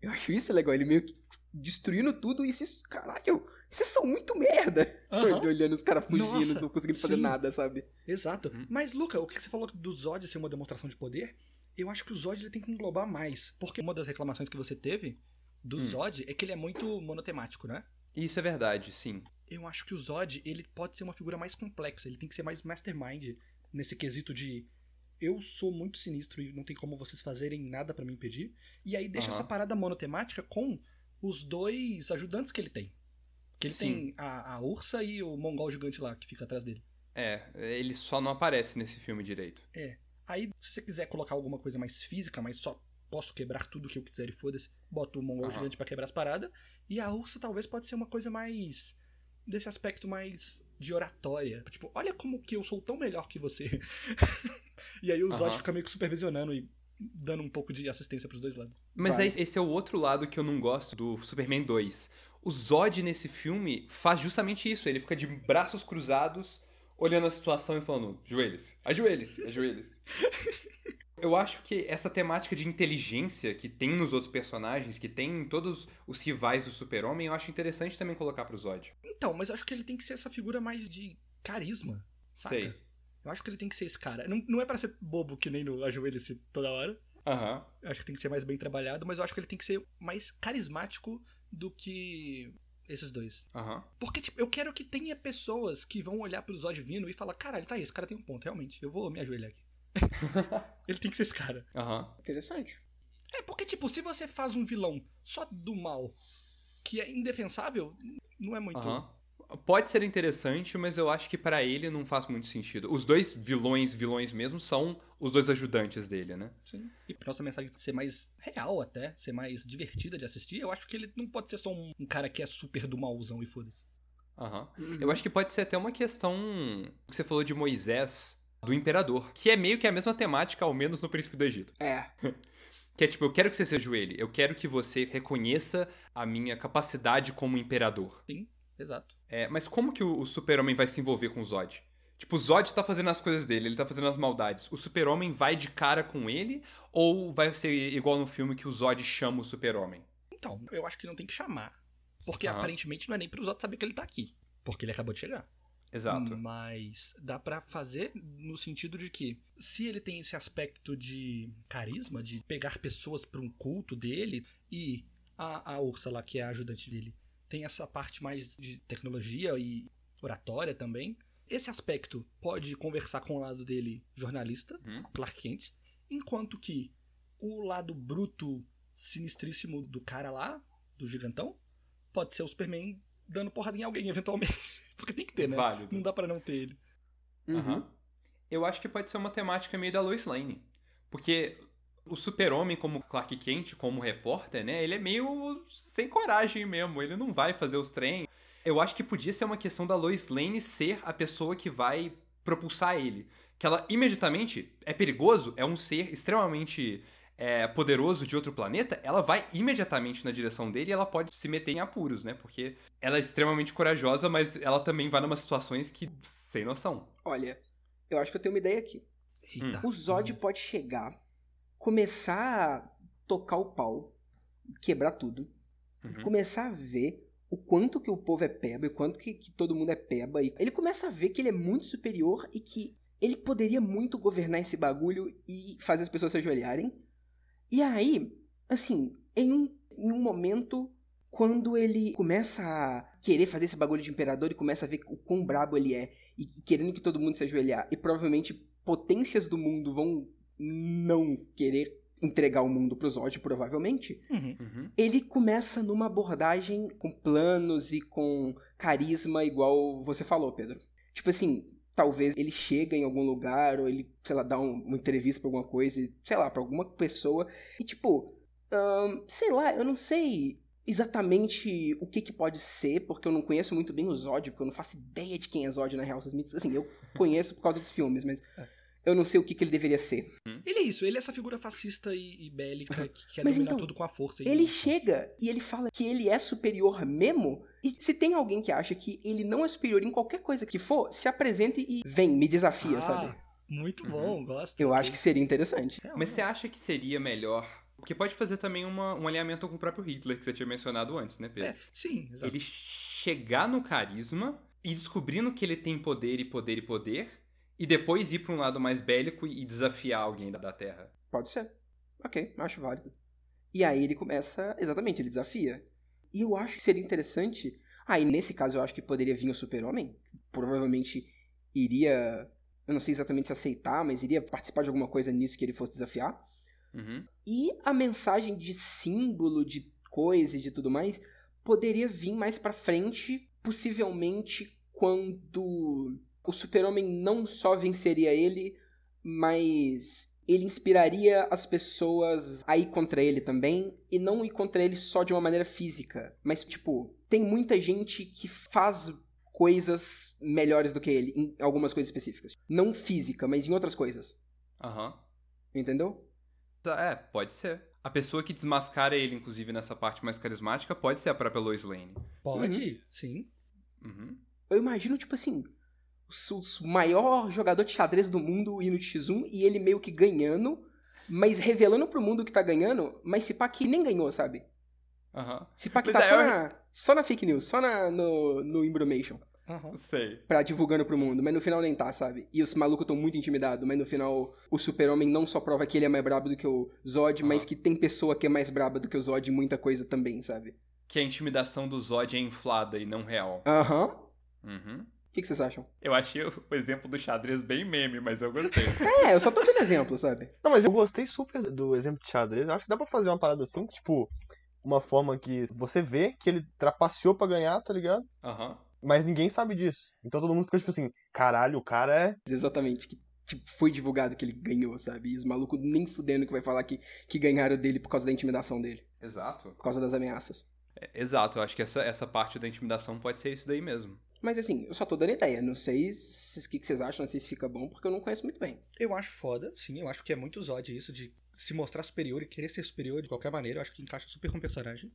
Eu acho isso legal. Ele meio que destruindo tudo e se. Caralho, vocês são muito merda. Olhando os caras fugindo, Nossa, não conseguindo fazer sim. nada, sabe? Exato. Uhum. Mas, Luca, o que você falou do Zod ser uma demonstração de poder, eu acho que o Zod ele tem que englobar mais. Porque uma das reclamações que você teve do Hum. Zod é que ele é muito monotemático, né? Isso é verdade, sim. Eu acho que o Zod, ele pode ser uma figura mais complexa, ele tem que ser mais mastermind nesse quesito de eu sou muito sinistro e não tem como vocês fazerem nada pra me impedir. E aí deixa Aham. essa parada monotemática com os dois ajudantes que ele tem. Que ele Sim. tem a, a ursa e o mongol gigante lá que fica atrás dele. É, ele só não aparece nesse filme direito. Aí, se você quiser colocar alguma coisa mais física, mas só posso quebrar tudo que eu quiser e foda-se, bota o mongol Aham. gigante pra quebrar as paradas. E a ursa talvez pode ser uma coisa mais. desse aspecto mais de oratória. Tipo, olha como que eu sou tão melhor que você. e aí o Zod fica meio que supervisionando e dando um pouco de assistência pros dois lados. Mas Vai. aí, esse é o outro lado que eu não gosto do Superman 2. O Zod nesse filme faz justamente isso. Ele fica de braços cruzados, olhando a situação e falando: joelhos, ajoelhos, ajoelhos. Eu acho que essa temática de inteligência que tem nos outros personagens, que tem em todos os rivais do Super-Homem, eu acho interessante também colocar pro Zod. Então, mas eu acho que ele tem que ser essa figura mais de carisma. Saca? Sei. Eu acho que ele tem que ser esse cara. Não, não é pra ser bobo que nem no ajoelha-se toda hora. Aham. Eu acho que tem que ser mais bem trabalhado, mas eu acho que ele tem que ser mais carismático do que esses dois. Aham. Porque, tipo, eu quero que tenha pessoas que vão olhar pro Zod vindo e falar, caralho, tá aí, esse cara tem um ponto, realmente. Eu vou me ajoelhar aqui. ele tem que ser esse cara. Aham. Interessante. É, porque, tipo, se você faz um vilão só do mal que é indefensável, não é muito. Aham. Pode ser interessante, mas eu acho que pra ele não faz muito sentido. Os dois vilões, vilões mesmo, são os dois ajudantes dele, né? Sim. E pra nossa mensagem ser mais real até, ser mais divertida de assistir, eu acho que ele não pode ser só um, um cara que é super do malzão e foda-se. Aham. Eu acho que pode ser até uma questão que você falou de Moisés, do imperador, que é meio que a mesma temática, ao menos no Príncipe do Egito. É. Que é tipo, eu quero que você seja ele, eu quero que você reconheça a minha capacidade como imperador. Exato. É, mas como que o, o super-homem vai se envolver com o Zod? Tipo, o Zod tá fazendo as coisas dele, ele tá fazendo as maldades. O super-homem vai de cara com ele? Ou vai ser igual no filme que o Zod chama o super-homem? Então, eu acho que não tem que chamar. Porque aparentemente não é nem pros outros saber que ele tá aqui. Porque ele acabou de chegar. Exato. Mas dá pra fazer no sentido de que, se ele tem esse aspecto de carisma, de pegar pessoas pra um culto dele, e a, a Ursa lá, que é a ajudante dele, tem essa parte mais de tecnologia e oratória também. Esse aspecto pode conversar com o lado dele jornalista, Uhum. Clark Kent, enquanto que o lado bruto, sinistríssimo do cara lá, do gigantão, pode ser o Superman dando porrada em alguém, eventualmente. Porque tem que ter, né? Válido. Não dá pra não ter ele. Uhum. Eu acho que pode ser uma temática meio da Lois Lane. Porque o super-homem, como Clark Kent, como repórter, né? Ele é meio sem coragem mesmo. Ele não vai fazer os trem. Eu acho que podia ser uma questão da Lois Lane ser a pessoa que vai propulsar ele. Que ela imediatamente é perigoso, é um ser extremamente é, poderoso de outro planeta. Ela vai imediatamente na direção dele e ela pode se meter em apuros, né? Porque ela é extremamente corajosa, mas ela também vai numa situações que sem noção. Olha, eu acho que eu tenho uma ideia aqui. Eita. O Zod pode chegar, começar a tocar o pau, quebrar tudo, Uhum. começar a ver o quanto que o povo é peba e o quanto que, que todo mundo é peba. E ele começa a ver que ele é muito superior e que ele poderia muito governar esse bagulho e fazer as pessoas se ajoelharem. E aí, assim, em um, em um momento, quando ele começa a querer fazer esse bagulho de imperador e começa a ver o quão brabo ele é e querendo que todo mundo se ajoelhar e provavelmente potências do mundo vão não querer entregar o mundo pro Zod, provavelmente, Uhum. Uhum. ele começa numa abordagem com planos e com carisma, igual você falou, Pedro. Tipo assim, talvez ele chega em algum lugar, ou ele, sei lá, dá um- uma entrevista pra alguma coisa, e, sei lá, pra alguma pessoa, e tipo, sei lá, eu não sei exatamente o que que pode ser, porque eu não conheço muito bem o Zod, porque eu não faço ideia de quem é Zod na real, vocês me- assim, eu conheço por causa dos filmes, mas eu não sei o que que ele deveria ser. Ele é isso, ele é essa figura fascista e, e bélica que quer Mas dominar então, tudo com a força. e- Ele chega e ele fala que ele é superior mesmo. E se tem alguém que acha que ele não é superior em qualquer coisa que for, se apresente e vem, me desafia, Ah, sabe? Muito bom, gosto. Eu acho que seria interessante. É, Mas você acha que seria melhor? Porque pode fazer também uma- um alinhamento com o próprio Hitler, que você tinha mencionado antes, né, Pedro? É, sim, exato. Ele chegar no carisma e descobrindo que ele tem poder e poder e poder, e depois ir pra um lado mais bélico e desafiar alguém da- Terra. Pode ser. Ok, acho válido. E aí ele começa. Exatamente, ele desafia. E eu acho que seria interessante. Ah, e nesse caso eu acho que poderia vir o Super-Homem. Provavelmente iria. Eu não sei exatamente se aceitar, mas iria participar de alguma coisa nisso que ele fosse desafiar. Uhum. E a mensagem de símbolo, de coisa e de tudo mais, poderia vir mais pra frente, possivelmente quando o Super-Homem não só venceria ele, mas ele inspiraria as pessoas a ir contra ele também, e não ir contra ele só de uma maneira física, mas tipo, tem muita gente que faz coisas melhores do que ele em algumas coisas específicas. Não física, mas em outras coisas. Aham. Entendeu? Tá, É, pode ser. A pessoa que desmascara ele, inclusive, nessa parte mais carismática, pode ser a própria Lois Lane. Pode, sim. Uhum. Eu imagino, tipo assim, o maior jogador de xadrez do mundo indo de X1 e ele meio que ganhando, mas revelando pro mundo que tá ganhando, mas se pá que nem ganhou, sabe? Aham. Se pá que Pois tá é, só, eu- na, só na fake news, só na, no, no Imbromation, Aham. Sei. pra divulgando pro mundo, mas no final nem tá, sabe? E os malucos tão muito intimidados, mas no final o super-homem não só prova que ele é mais brabo do que o Zod, mas Aham. que tem pessoa que é mais braba do que o Zod em muita coisa também, sabe? Que a intimidação do Zod é inflada e não real. Aham. Uhum. O que, que vocês acham? Eu achei o exemplo do xadrez bem meme, mas eu gostei. É, eu só tô dando exemplo, sabe? Não, mas eu gostei super do exemplo de xadrez. Eu acho que dá pra fazer uma parada assim, tipo, uma forma que você vê que ele trapaceou pra ganhar, tá ligado? Aham. Mas ninguém sabe disso. Então todo mundo fica tipo assim, caralho, o cara é. Exatamente, que tipo, foi divulgado que ele ganhou, sabe? E os malucos nem fudendo que vai falar que, que ganharam dele por causa da intimidação dele, Exato. por causa das ameaças. É, exato, eu acho que essa, essa parte da intimidação pode ser isso daí mesmo. Mas assim, eu só tô dando ideia, não sei se- o que, que vocês acham, não sei se fica bom, porque eu não conheço muito bem. Eu acho foda, sim. Eu acho que é muito Zod isso de se mostrar superior e querer ser superior de qualquer maneira. Eu acho que encaixa super com o personagem.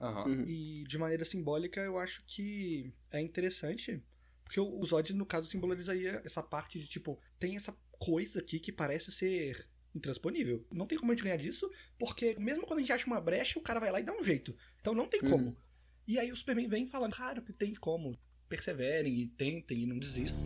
Uhum. E de maneira simbólica, eu acho que é interessante. Porque o Zod, no caso, simbolizaria essa parte de tipo, tem essa coisa aqui que parece ser intransponível. Não tem como a gente ganhar disso, porque mesmo quando a gente acha uma brecha, o cara vai lá e dá um jeito. Então não tem Uhum. como. E aí o Superman vem falando, cara, que tem como. Perseverem e tentem e não desistam.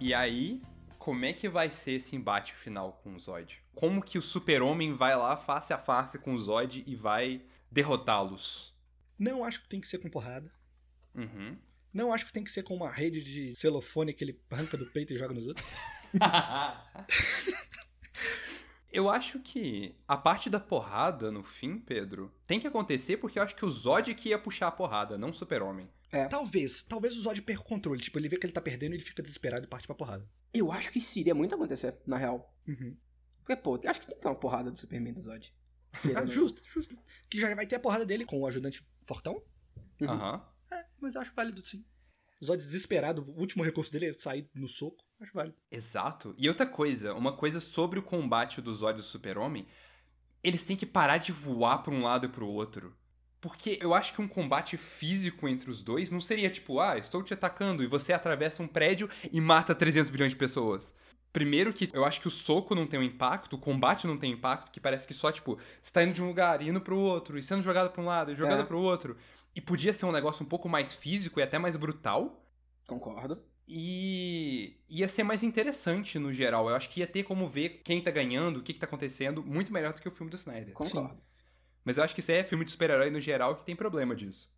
E aí, como é que vai ser esse embate final com o Zod? Como que o super-homem vai lá face a face com o Zod e vai derrotá-los? Não acho que tem que ser com porrada. Uhum. Não acho que tem que ser com uma rede de celofone que ele arranca do peito e joga nos outros. eu acho que a parte da porrada no fim, Pedro, tem que acontecer porque eu acho que o Zod que ia puxar a porrada, não o super-homem. Talvez, talvez o Zod perca o controle. Tipo, ele vê que ele tá perdendo e ele fica desesperado e parte pra porrada. Eu acho que isso iria muito acontecer, na real. Uhum. Porque, pô, eu acho que tem que ter uma porrada do Superman do Zod. Justo, justo. Que já vai ter a porrada dele com o ajudante fortão. Uhum. Aham. É, mas eu acho válido sim. O Zod desesperado, o último recurso dele é sair no soco. Acho válido. Exato. E outra coisa, uma coisa sobre o combate do Zod e do super-homem, eles têm que parar de voar pra um lado e pro outro. Porque eu acho que um combate físico entre os dois não seria tipo, ah, estou te atacando e você atravessa um prédio e mata 300 bilhões de pessoas. Primeiro que eu acho que o soco não tem um impacto, o combate não tem impacto, que parece que só, tipo, você tá indo de um lugar e indo pro outro, e sendo jogado pra um lado e jogado É. pro outro. E podia ser um negócio um pouco mais físico e até mais brutal. Concordo. E ia ser mais interessante no geral. Eu acho que ia ter como ver quem tá ganhando, o que, que tá acontecendo, muito melhor do que o filme do Snyder. Concordo. Mas eu acho que isso aí é filme de super-herói no geral que tem problema disso.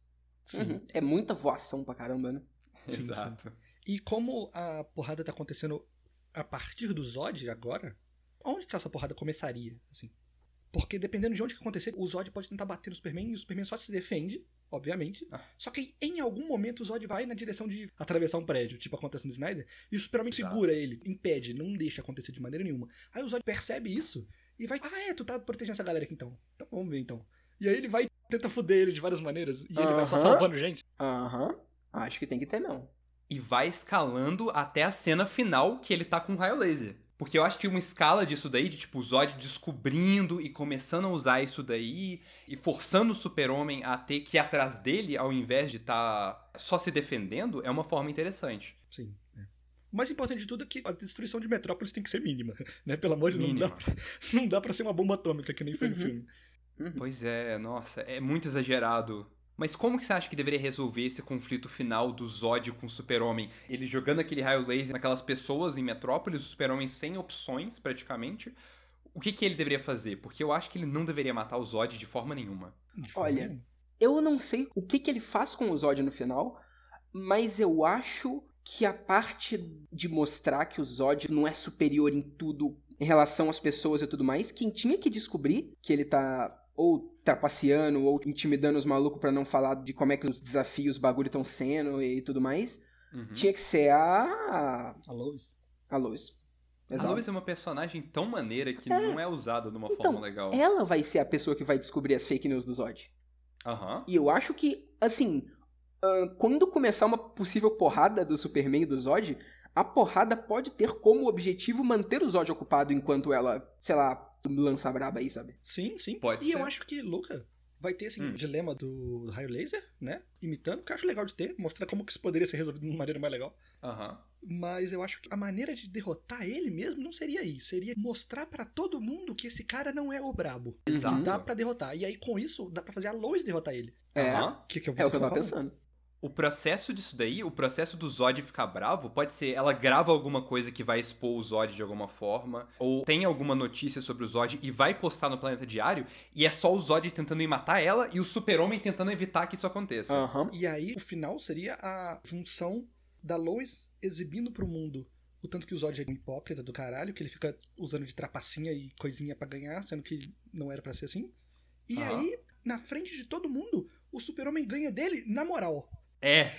Uhum. É muita voação pra caramba, né? Sim, Exato. E como a porrada tá acontecendo a partir do Zod agora, onde que essa porrada começaria? Assim? Porque dependendo de onde que acontecer, o Zod pode tentar bater no Superman e o Superman só se defende, obviamente. Ah. Só que em algum momento o Zod vai na direção de atravessar um prédio, tipo acontece no Snyder, e o Superman Exato. segura ele, impede, não deixa acontecer de maneira nenhuma. Aí o Zod percebe isso e vai, ah é, tu tá protegendo essa galera aqui então. Então vamos ver então. E aí ele vai e tenta foder ele de várias maneiras, e ele vai só salvando gente. Aham. Acho que tem que ter, não. E vai escalando até a cena final que ele tá com o raio laser. Porque eu acho que uma escala disso daí, de tipo o Zod descobrindo e começando a usar isso daí, e forçando o super-homem a ter que ir atrás dele, ao invés de estar só se defendendo, é uma forma interessante. Sim. é. O mais importante de tudo é que a destruição de Metrópolis tem que ser mínima, né? Pelo amor de Deus, não dá, Mínima. pra, não dá pra ser uma bomba atômica que nem foi no Uhum. filme. Pois é, nossa, é muito exagerado. Mas como que você acha que deveria resolver esse conflito final do Zod com o Super-Homem? Ele jogando aquele raio laser naquelas pessoas em Metrópolis, o Super-Homem sem opções, praticamente. O que, que ele deveria fazer? Porque eu acho que ele não deveria matar o Zod de forma nenhuma. Olha. Eu não sei o que, que ele faz com o Zod no final, mas eu acho que a parte de mostrar que o Zod não é superior em tudo em relação às pessoas e tudo mais, quem tinha que descobrir que ele tá ou trapaceando ou intimidando os malucos pra não falar de como é que os desafios, os bagulho estão sendo e tudo mais, Uhum. tinha que ser a A Lois. a Lois. A Exato. Lois é uma personagem tão maneira que É. não é usada de uma Então, forma legal. Ela vai ser a pessoa que vai descobrir as fake news do Zod. Aham. E eu acho que, assim, ahn, quando começar uma possível porrada do Superman e do Zod, a porrada pode ter como objetivo manter o Zod ocupado enquanto ela, sei lá, lança a braba aí, sabe? Sim, sim. Pode e ser. eu acho que, Luca, vai ter assim, Hum. o dilema do raio laser, né? Imitando, que eu acho legal de ter, mostrar como que isso poderia ser resolvido de uma maneira mais legal. Aham. Mas eu acho que a maneira de derrotar ele mesmo não seria aí. Seria mostrar pra todo mundo que esse cara não é o brabo. Exato. Que dá pra derrotar. E aí, com isso, dá pra fazer a Lois derrotar ele. É, Aham. Que, que eu é o que eu tava falando. pensando. O processo disso daí, o processo do Zod ficar bravo, pode ser ela grava alguma coisa que vai expor o Zod de alguma forma, ou tem alguma notícia sobre o Zod e vai postar no Planeta Diário, e é só o Zod tentando ir matar ela e o Super-Homem tentando evitar que isso aconteça. Aham. E aí, o final seria a junção da Lois exibindo pro mundo o tanto que o Zod é um hipócrita do caralho, que ele fica usando de trapacinha e coisinha pra ganhar, sendo que não era pra ser assim. E Aham. aí, na frente de todo mundo, o Super-Homem ganha dele na moral. É,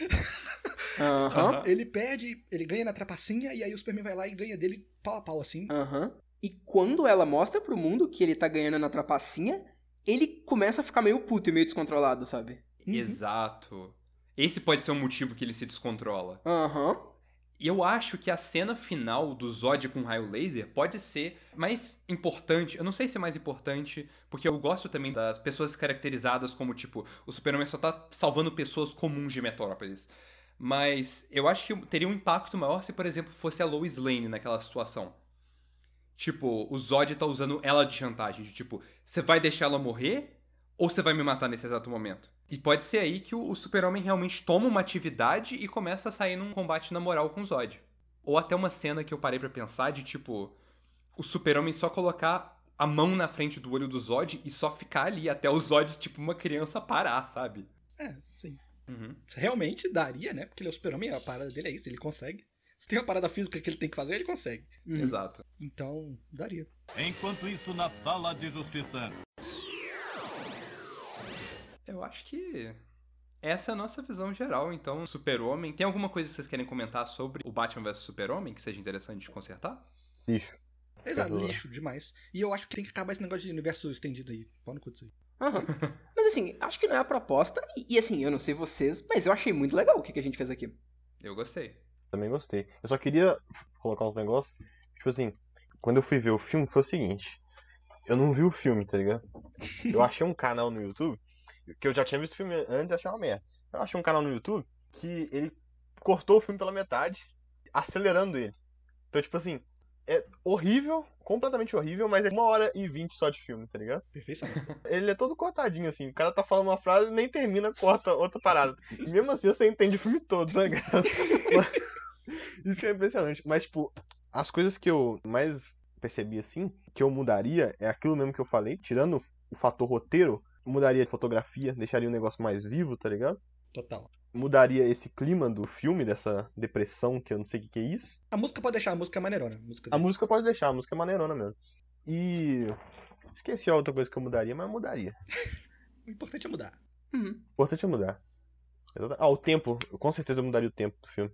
Aham. Aham. Ele perde, ele ganha na trapacinha, e aí o Superman vai lá e ganha dele pau a pau, assim. Aham. E quando ela mostra pro mundo que ele tá ganhando na trapacinha, ele começa a ficar meio puto e meio descontrolado, sabe? Uhum. exato. Esse pode ser um motivo que ele se descontrola. Aham. Eu acho que a cena final do Zod com raio laser pode ser mais importante. Eu não sei se é mais importante, porque eu gosto também das pessoas caracterizadas como, tipo, o Super-Homem só tá salvando pessoas comuns de Metrópolis. Mas eu acho que teria um impacto maior se, por exemplo, fosse a Lois Lane naquela situação. Tipo, o Zod tá usando ela de chantagem. De, tipo, você vai deixar ela morrer ou você vai me matar nesse exato momento? E pode ser aí que o, o Super-Homem realmente toma uma atividade e começa a sair num combate na moral com o Zod. Ou até uma cena que eu parei pra pensar de tipo, o Super-Homem só colocar a mão na frente do olho do Zod e só ficar ali até o Zod, tipo, uma criança parar, sabe? É, sim. Uhum. Realmente daria, né? Porque ele é o Super-Homem, a parada dele é isso, ele consegue. Se tem uma parada física que ele tem que fazer, ele consegue. Uhum. Exato. Então, daria. Enquanto isso, na sala de justiça. Eu acho que essa é a nossa visão geral, então, Super-Homem. Tem alguma coisa que vocês querem comentar sobre o Batman vs Super-Homem que seja interessante de consertar? Lixo. Exato, lixo demais. E eu acho que tem que acabar esse negócio de universo estendido aí. Pau no cu disso aí. Aham. Mas assim, acho que não é a proposta. E, e, assim, eu não sei vocês, mas eu achei muito legal o que, que a gente fez aqui. Eu gostei. Também gostei. Eu só queria colocar uns negócios. Tipo assim, quando eu fui ver o filme, foi o seguinte. Eu não vi o filme, tá ligado? Eu achei um canal no YouTube que eu já tinha visto o filme antes e achei uma merda. Eu achei um canal no YouTube que ele cortou o filme pela metade, acelerando ele. Então, tipo assim, é horrível, completamente horrível, mas é uma hora e vinte só de filme, tá ligado? Perfeição. Ele é todo cortadinho, assim. O cara tá falando uma frase nem termina, corta outra parada. E mesmo assim você entende o filme todo, tá ligado? Isso é impressionante. Mas, tipo, as coisas que eu mais percebi, assim, que eu mudaria é aquilo mesmo que eu falei, tirando o fator roteiro, mudaria a fotografia, deixaria o negócio mais vivo, tá ligado? Total. Mudaria esse clima do filme, dessa depressão, que eu não sei o que, que é isso. A música pode deixar, a música é maneirona. A música A música pode deixar, a música é maneirona mesmo. E. Esqueci a outra coisa que eu mudaria, mas eu mudaria. O importante é mudar. Uhum. O importante é mudar. Ah, o tempo. Eu com certeza mudaria o tempo do filme.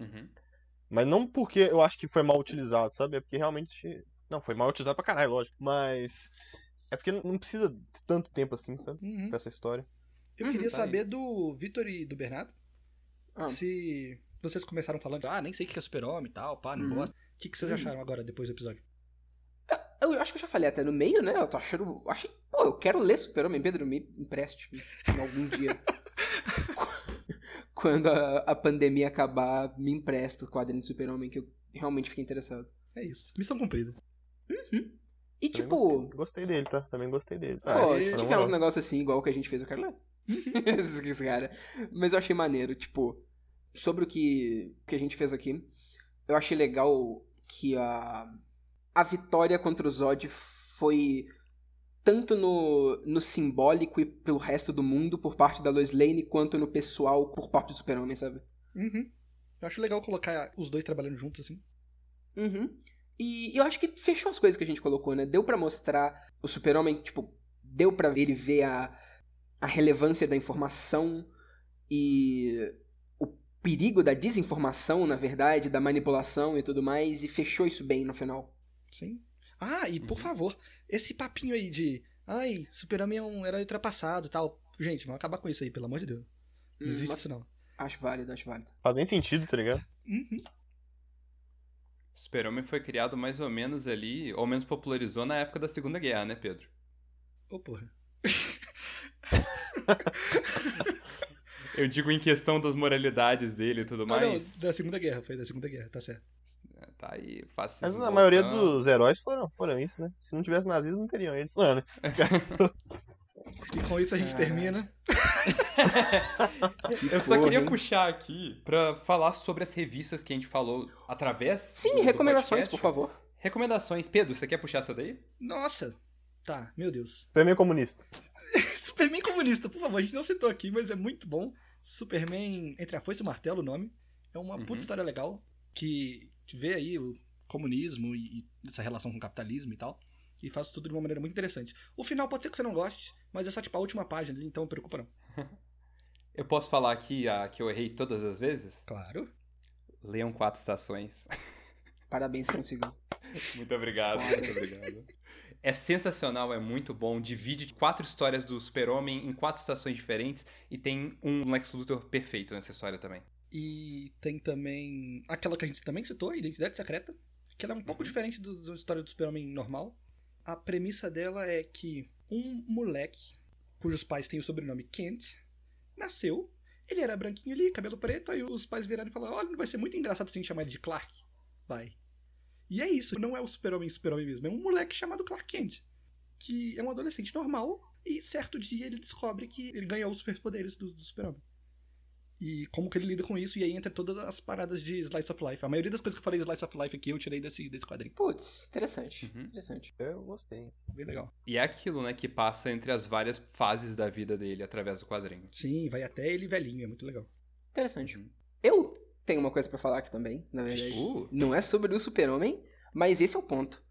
Uhum. Mas não porque eu acho que foi mal utilizado, sabe? É porque realmente. Não, foi mal utilizado pra caralho, lógico. Mas. É porque não precisa de tanto tempo assim, sabe? Uhum. Pra essa história. Eu Uhum, queria tá aí. saber do Vitor e do Bernardo. Ah. Se vocês começaram falando, ah, nem sei o que é super-homem e tal, pá, não Uhum. gosto. O que, que vocês Uhum. acharam agora, depois do episódio? Eu acho que eu já falei até no meio, né? Eu tô achando. Achei. Pô, eu quero ler Super-Homem. Pedro, me empreste em algum dia. Quando a, a pandemia acabar, me empresta o quadrinho de Super-Homem, que eu realmente fiquei interessado. É isso. Missão cumprida. E Também tipo. gostei. Gostei dele, tá? Também gostei dele. Pô, Aê, se tiver uns negócios assim, igual o que a gente fez, eu quero ler. Esses- Esses cara. Mas eu achei maneiro, tipo, sobre o que, que a gente fez aqui, eu achei legal que a, a vitória contra o Zod foi tanto no, no simbólico e pelo resto do mundo por parte da Lois Lane, quanto no pessoal por parte do Super-Homem, sabe? Uhum. Eu acho legal colocar os dois trabalhando juntos, assim. Uhum. E eu acho que fechou as coisas que a gente colocou, né? Deu pra mostrar o super-homem, tipo, deu pra ele ver a, a relevância da informação e o perigo da desinformação, na verdade, da manipulação e tudo mais, e fechou isso bem no final. Sim. Ah, e por Uhum. favor, esse papinho aí de. Ai, Super-Homem é um herói ultrapassado e tal. Gente, vamos acabar com isso aí, pelo amor de Deus. Não Hum, existe mas isso, não. Acho válido, acho válido. Faz nem sentido, tá ligado? Uhum. Super-Homem foi criado mais ou menos ali, ou menos popularizou na época da Segunda Guerra, né, Pedro? Ô, porra. Eu digo em questão das moralidades dele e tudo Ah, mais. não, da Segunda Guerra, foi da Segunda Guerra, tá certo. Tá aí, fácil. Mas a maioria dos heróis foram, foram isso, né? Se não tivesse nazismo, não teriam eles. Não, né? E com isso a gente termina. Eu só queria puxar aqui pra falar sobre as revistas que a gente falou através. Sim, do- do recomendações, podcast. por favor. Recomendações. Pedro, você quer puxar essa daí? Nossa! Tá, meu Deus. Superman comunista. Superman comunista, por favor, a gente não citou aqui, mas é muito bom. Superman entre a foice e o martelo, o nome. É uma puta Uhum. história legal que vê aí o comunismo e, e essa relação com o capitalismo e tal. E faz tudo de uma maneira muito interessante. O final pode ser que você não goste, mas é só tipo a última página então não preocupa não. Eu posso falar aqui a que eu errei todas as vezes? Claro. Leiam quatro estações. Parabéns, conseguiu. Muito obrigado, Foda. muito obrigado. É sensacional, é muito bom. Divide quatro histórias do Super-Homem em quatro estações diferentes e tem um Lex Luthor perfeito nessa história também. E tem também aquela que a gente também citou, Identidade Secreta, que ela é um pouco diferente do- da história do Super-Homem normal. A premissa dela é que um moleque, cujos pais têm o sobrenome Kent, nasceu, ele era branquinho ali, cabelo preto, aí os pais viraram e falaram, olha, vai ser muito engraçado se a gente chamar ele de Clark. Vai. E é isso, não é o Super-Homem Super-Homem mesmo, é um moleque chamado Clark Kent, que é um adolescente normal, e certo dia ele descobre que ele ganhou os superpoderes do, do Super-Homem e como que ele lida com isso, e aí entra todas as paradas de Slice of Life. A maioria das coisas que eu falei de Slice of Life aqui eu tirei desse, desse quadrinho. Putz, interessante. Uhum. Interessante. Eu gostei. Bem legal. E é aquilo, né, que passa entre as várias fases da vida dele através do quadrinho. Sim, vai até ele velhinho, é muito legal. Interessante. Uhum. Eu tenho uma coisa pra falar aqui também, na verdade. Uh, Não é sobre o Super-Homem, mas esse é o ponto.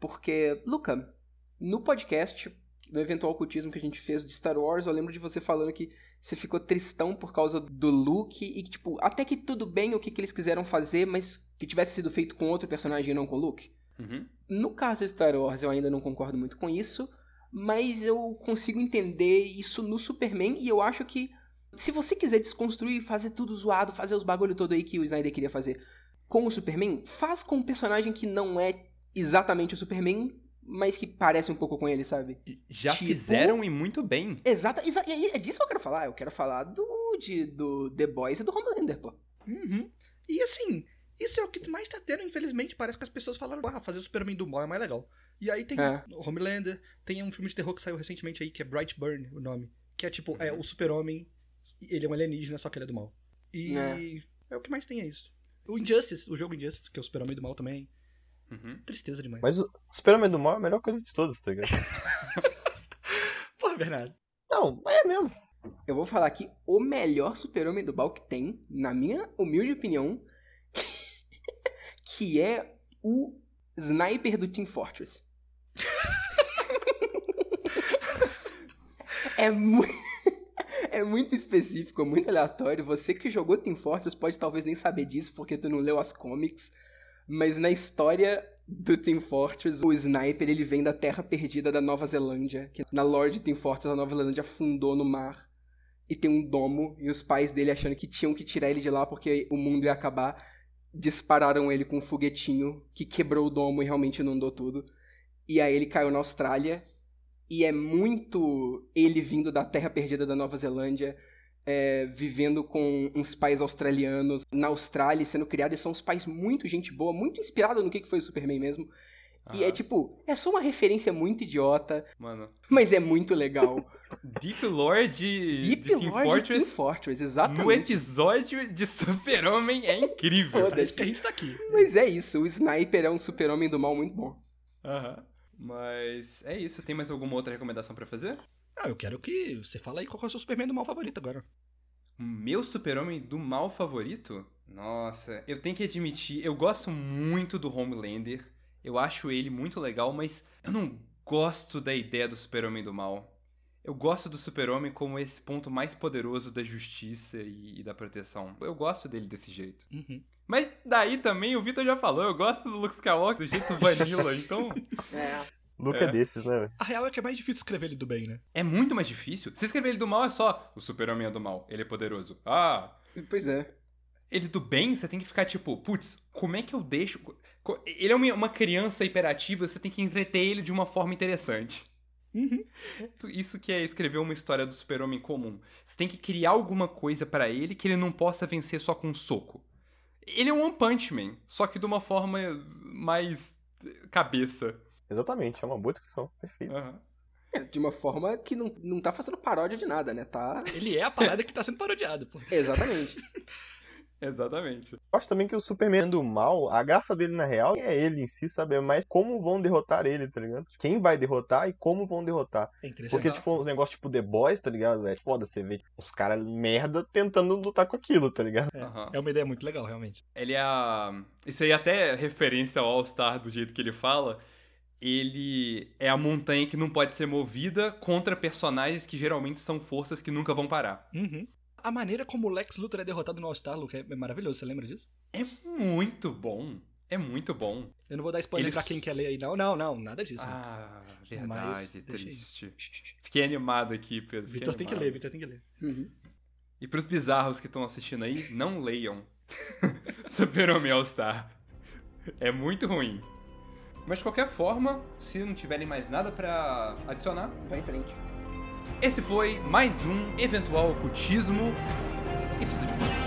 Porque, Luca, no podcast, no eventual ocultismo que a gente fez de Star Wars, eu lembro de você falando que você ficou tristão por causa do Luke e que, tipo, até que tudo bem o que, que eles quiseram fazer, mas que tivesse sido feito com outro personagem e não com o Luke. uhum. No caso de Star Wars, eu ainda não concordo muito com isso, mas eu consigo entender isso no Superman e eu acho que se você quiser desconstruir, fazer tudo zoado, fazer os bagulho todo aí que o Snyder queria fazer com o Superman, faz com um personagem que não é exatamente o Superman, mas que parece um pouco com ele, sabe? Já Tipo- fizeram e muito bem. Exata, exa e aí é disso que eu quero falar. Eu quero falar do, de, do The Boys e do Homelander, pô. Uhum. E assim, isso é o que mais tá tendo, infelizmente. Parece que as pessoas falaram, ah, fazer o Superman do mal é mais legal. E aí tem É. o Homelander, tem um filme de terror que saiu recentemente aí, que é Brightburn, o nome. Que é tipo, é o super-homem, ele é um alienígena, só que ele é do mal. E É. é, o que mais tem é isso. O Injustice, o jogo Injustice, que é o super-homem do mal também. Uhum. Tristeza demais. Mas o Superman do Mal é a melhor coisa de todas, tá ligado? Porra, Bernardo. Não, é mesmo. Eu vou falar aqui o melhor super-homem do mal que tem, na minha humilde opinião, que é o Sniper do Team Fortress. é muito... É muito específico, é muito aleatório. Você que jogou Team Fortress pode talvez nem saber disso porque tu não leu as comics. Mas na história do Team Fortress, o Sniper ele vem da Terra Perdida da Nova Zelândia. Que na lore de Team Fortress, a Nova Zelândia afundou no mar. E tem um domo, e os pais dele achando que tinham que tirar ele de lá porque o mundo ia acabar, dispararam ele com um foguetinho que quebrou o domo e realmente inundou tudo. E aí ele caiu na Austrália, e é muito ele vindo da terra perdida da Nova Zelândia, é, vivendo com uns pais australianos na Austrália, sendo criado, e são uns pais muito gente boa, muito inspirado no que que foi o Superman mesmo. E é tipo, é só uma referência muito idiota, Mano, mas é muito legal. Deep Lore de, Deep de Team Lore de Fortress Team Fortress, no exatamente. episódio de Super-Homem é incrível. Parece que a gente tá aqui. Mas é isso, o Sniper é um super-homem do mal muito bom. Aham. Mas é isso. Tem mais alguma outra recomendação pra fazer? Ah, eu quero que você fale aí qual é o seu Superman do mal favorito agora. O meu super-homem do mal favorito? Nossa, eu tenho que admitir, eu gosto muito do Homelander. Eu acho ele muito legal, mas eu não gosto da ideia do super-homem do mal. Eu gosto do super-homem como esse ponto mais poderoso da justiça e, e da proteção. Eu gosto dele desse jeito. Uhum. Mas daí também, o Vitor já falou, eu gosto do Luke Skywalker do jeito vanilla, então É. Luke É. é, desses, né? A real é que é mais difícil escrever ele do bem, né? é muito mais difícil. Se escrever ele do mal é só o super-homem é do mal, ele é poderoso. Ah, Pois é. ele do bem, você tem que ficar tipo, putz, como é que eu deixo. Ele é uma criança hiperativa, você tem que entreter ele de uma forma interessante. Uhum. Isso que é escrever uma história do super-homem comum. Você tem que criar alguma coisa pra ele que ele não possa vencer só com um soco. Ele é um One Punch Man, só que de uma forma mais cabeça. Exatamente, é uma boa descrição. Perfeito. É, De uma forma que não, não tá fazendo paródia de nada, né? Tá. Ele é a parada que tá sendo parodiado, pô. Exatamente. Exatamente. Eu acho também que o Superman do mal, a graça dele na real é ele em si, sabe? É mais como vão derrotar ele, tá ligado? Quem vai derrotar e como vão derrotar. É interessante. Porque, tipo, um negócio tipo The Boys, tá ligado? É foda você ver os caras merda tentando lutar com aquilo, tá ligado? É, Aham. é uma ideia muito legal, realmente. Ele é a. Isso aí é até referência ao All-Star do jeito que ele fala. Ele é a montanha que não pode ser movida contra personagens que geralmente são forças que nunca vão parar. Uhum. A maneira como o Lex Luthor é derrotado no All-Star, Luke, é é maravilhoso. Você lembra disso? É muito bom. É muito bom. Eu não vou dar spoiler Eles- pra quem quer ler aí, não. Não, não, nada disso. Ah, Mas verdade, aí. triste. Fiquei animado aqui, Pedro. Vitor tem que ler, Vitor tem que ler. Uhum. E pros bizarros que estão assistindo aí, não leiam Super-Homem All-Star. É muito ruim. Mas de qualquer forma, se não tiverem mais nada pra adicionar, Vai em frente. esse foi mais um eventual ocultismo e tudo de bom.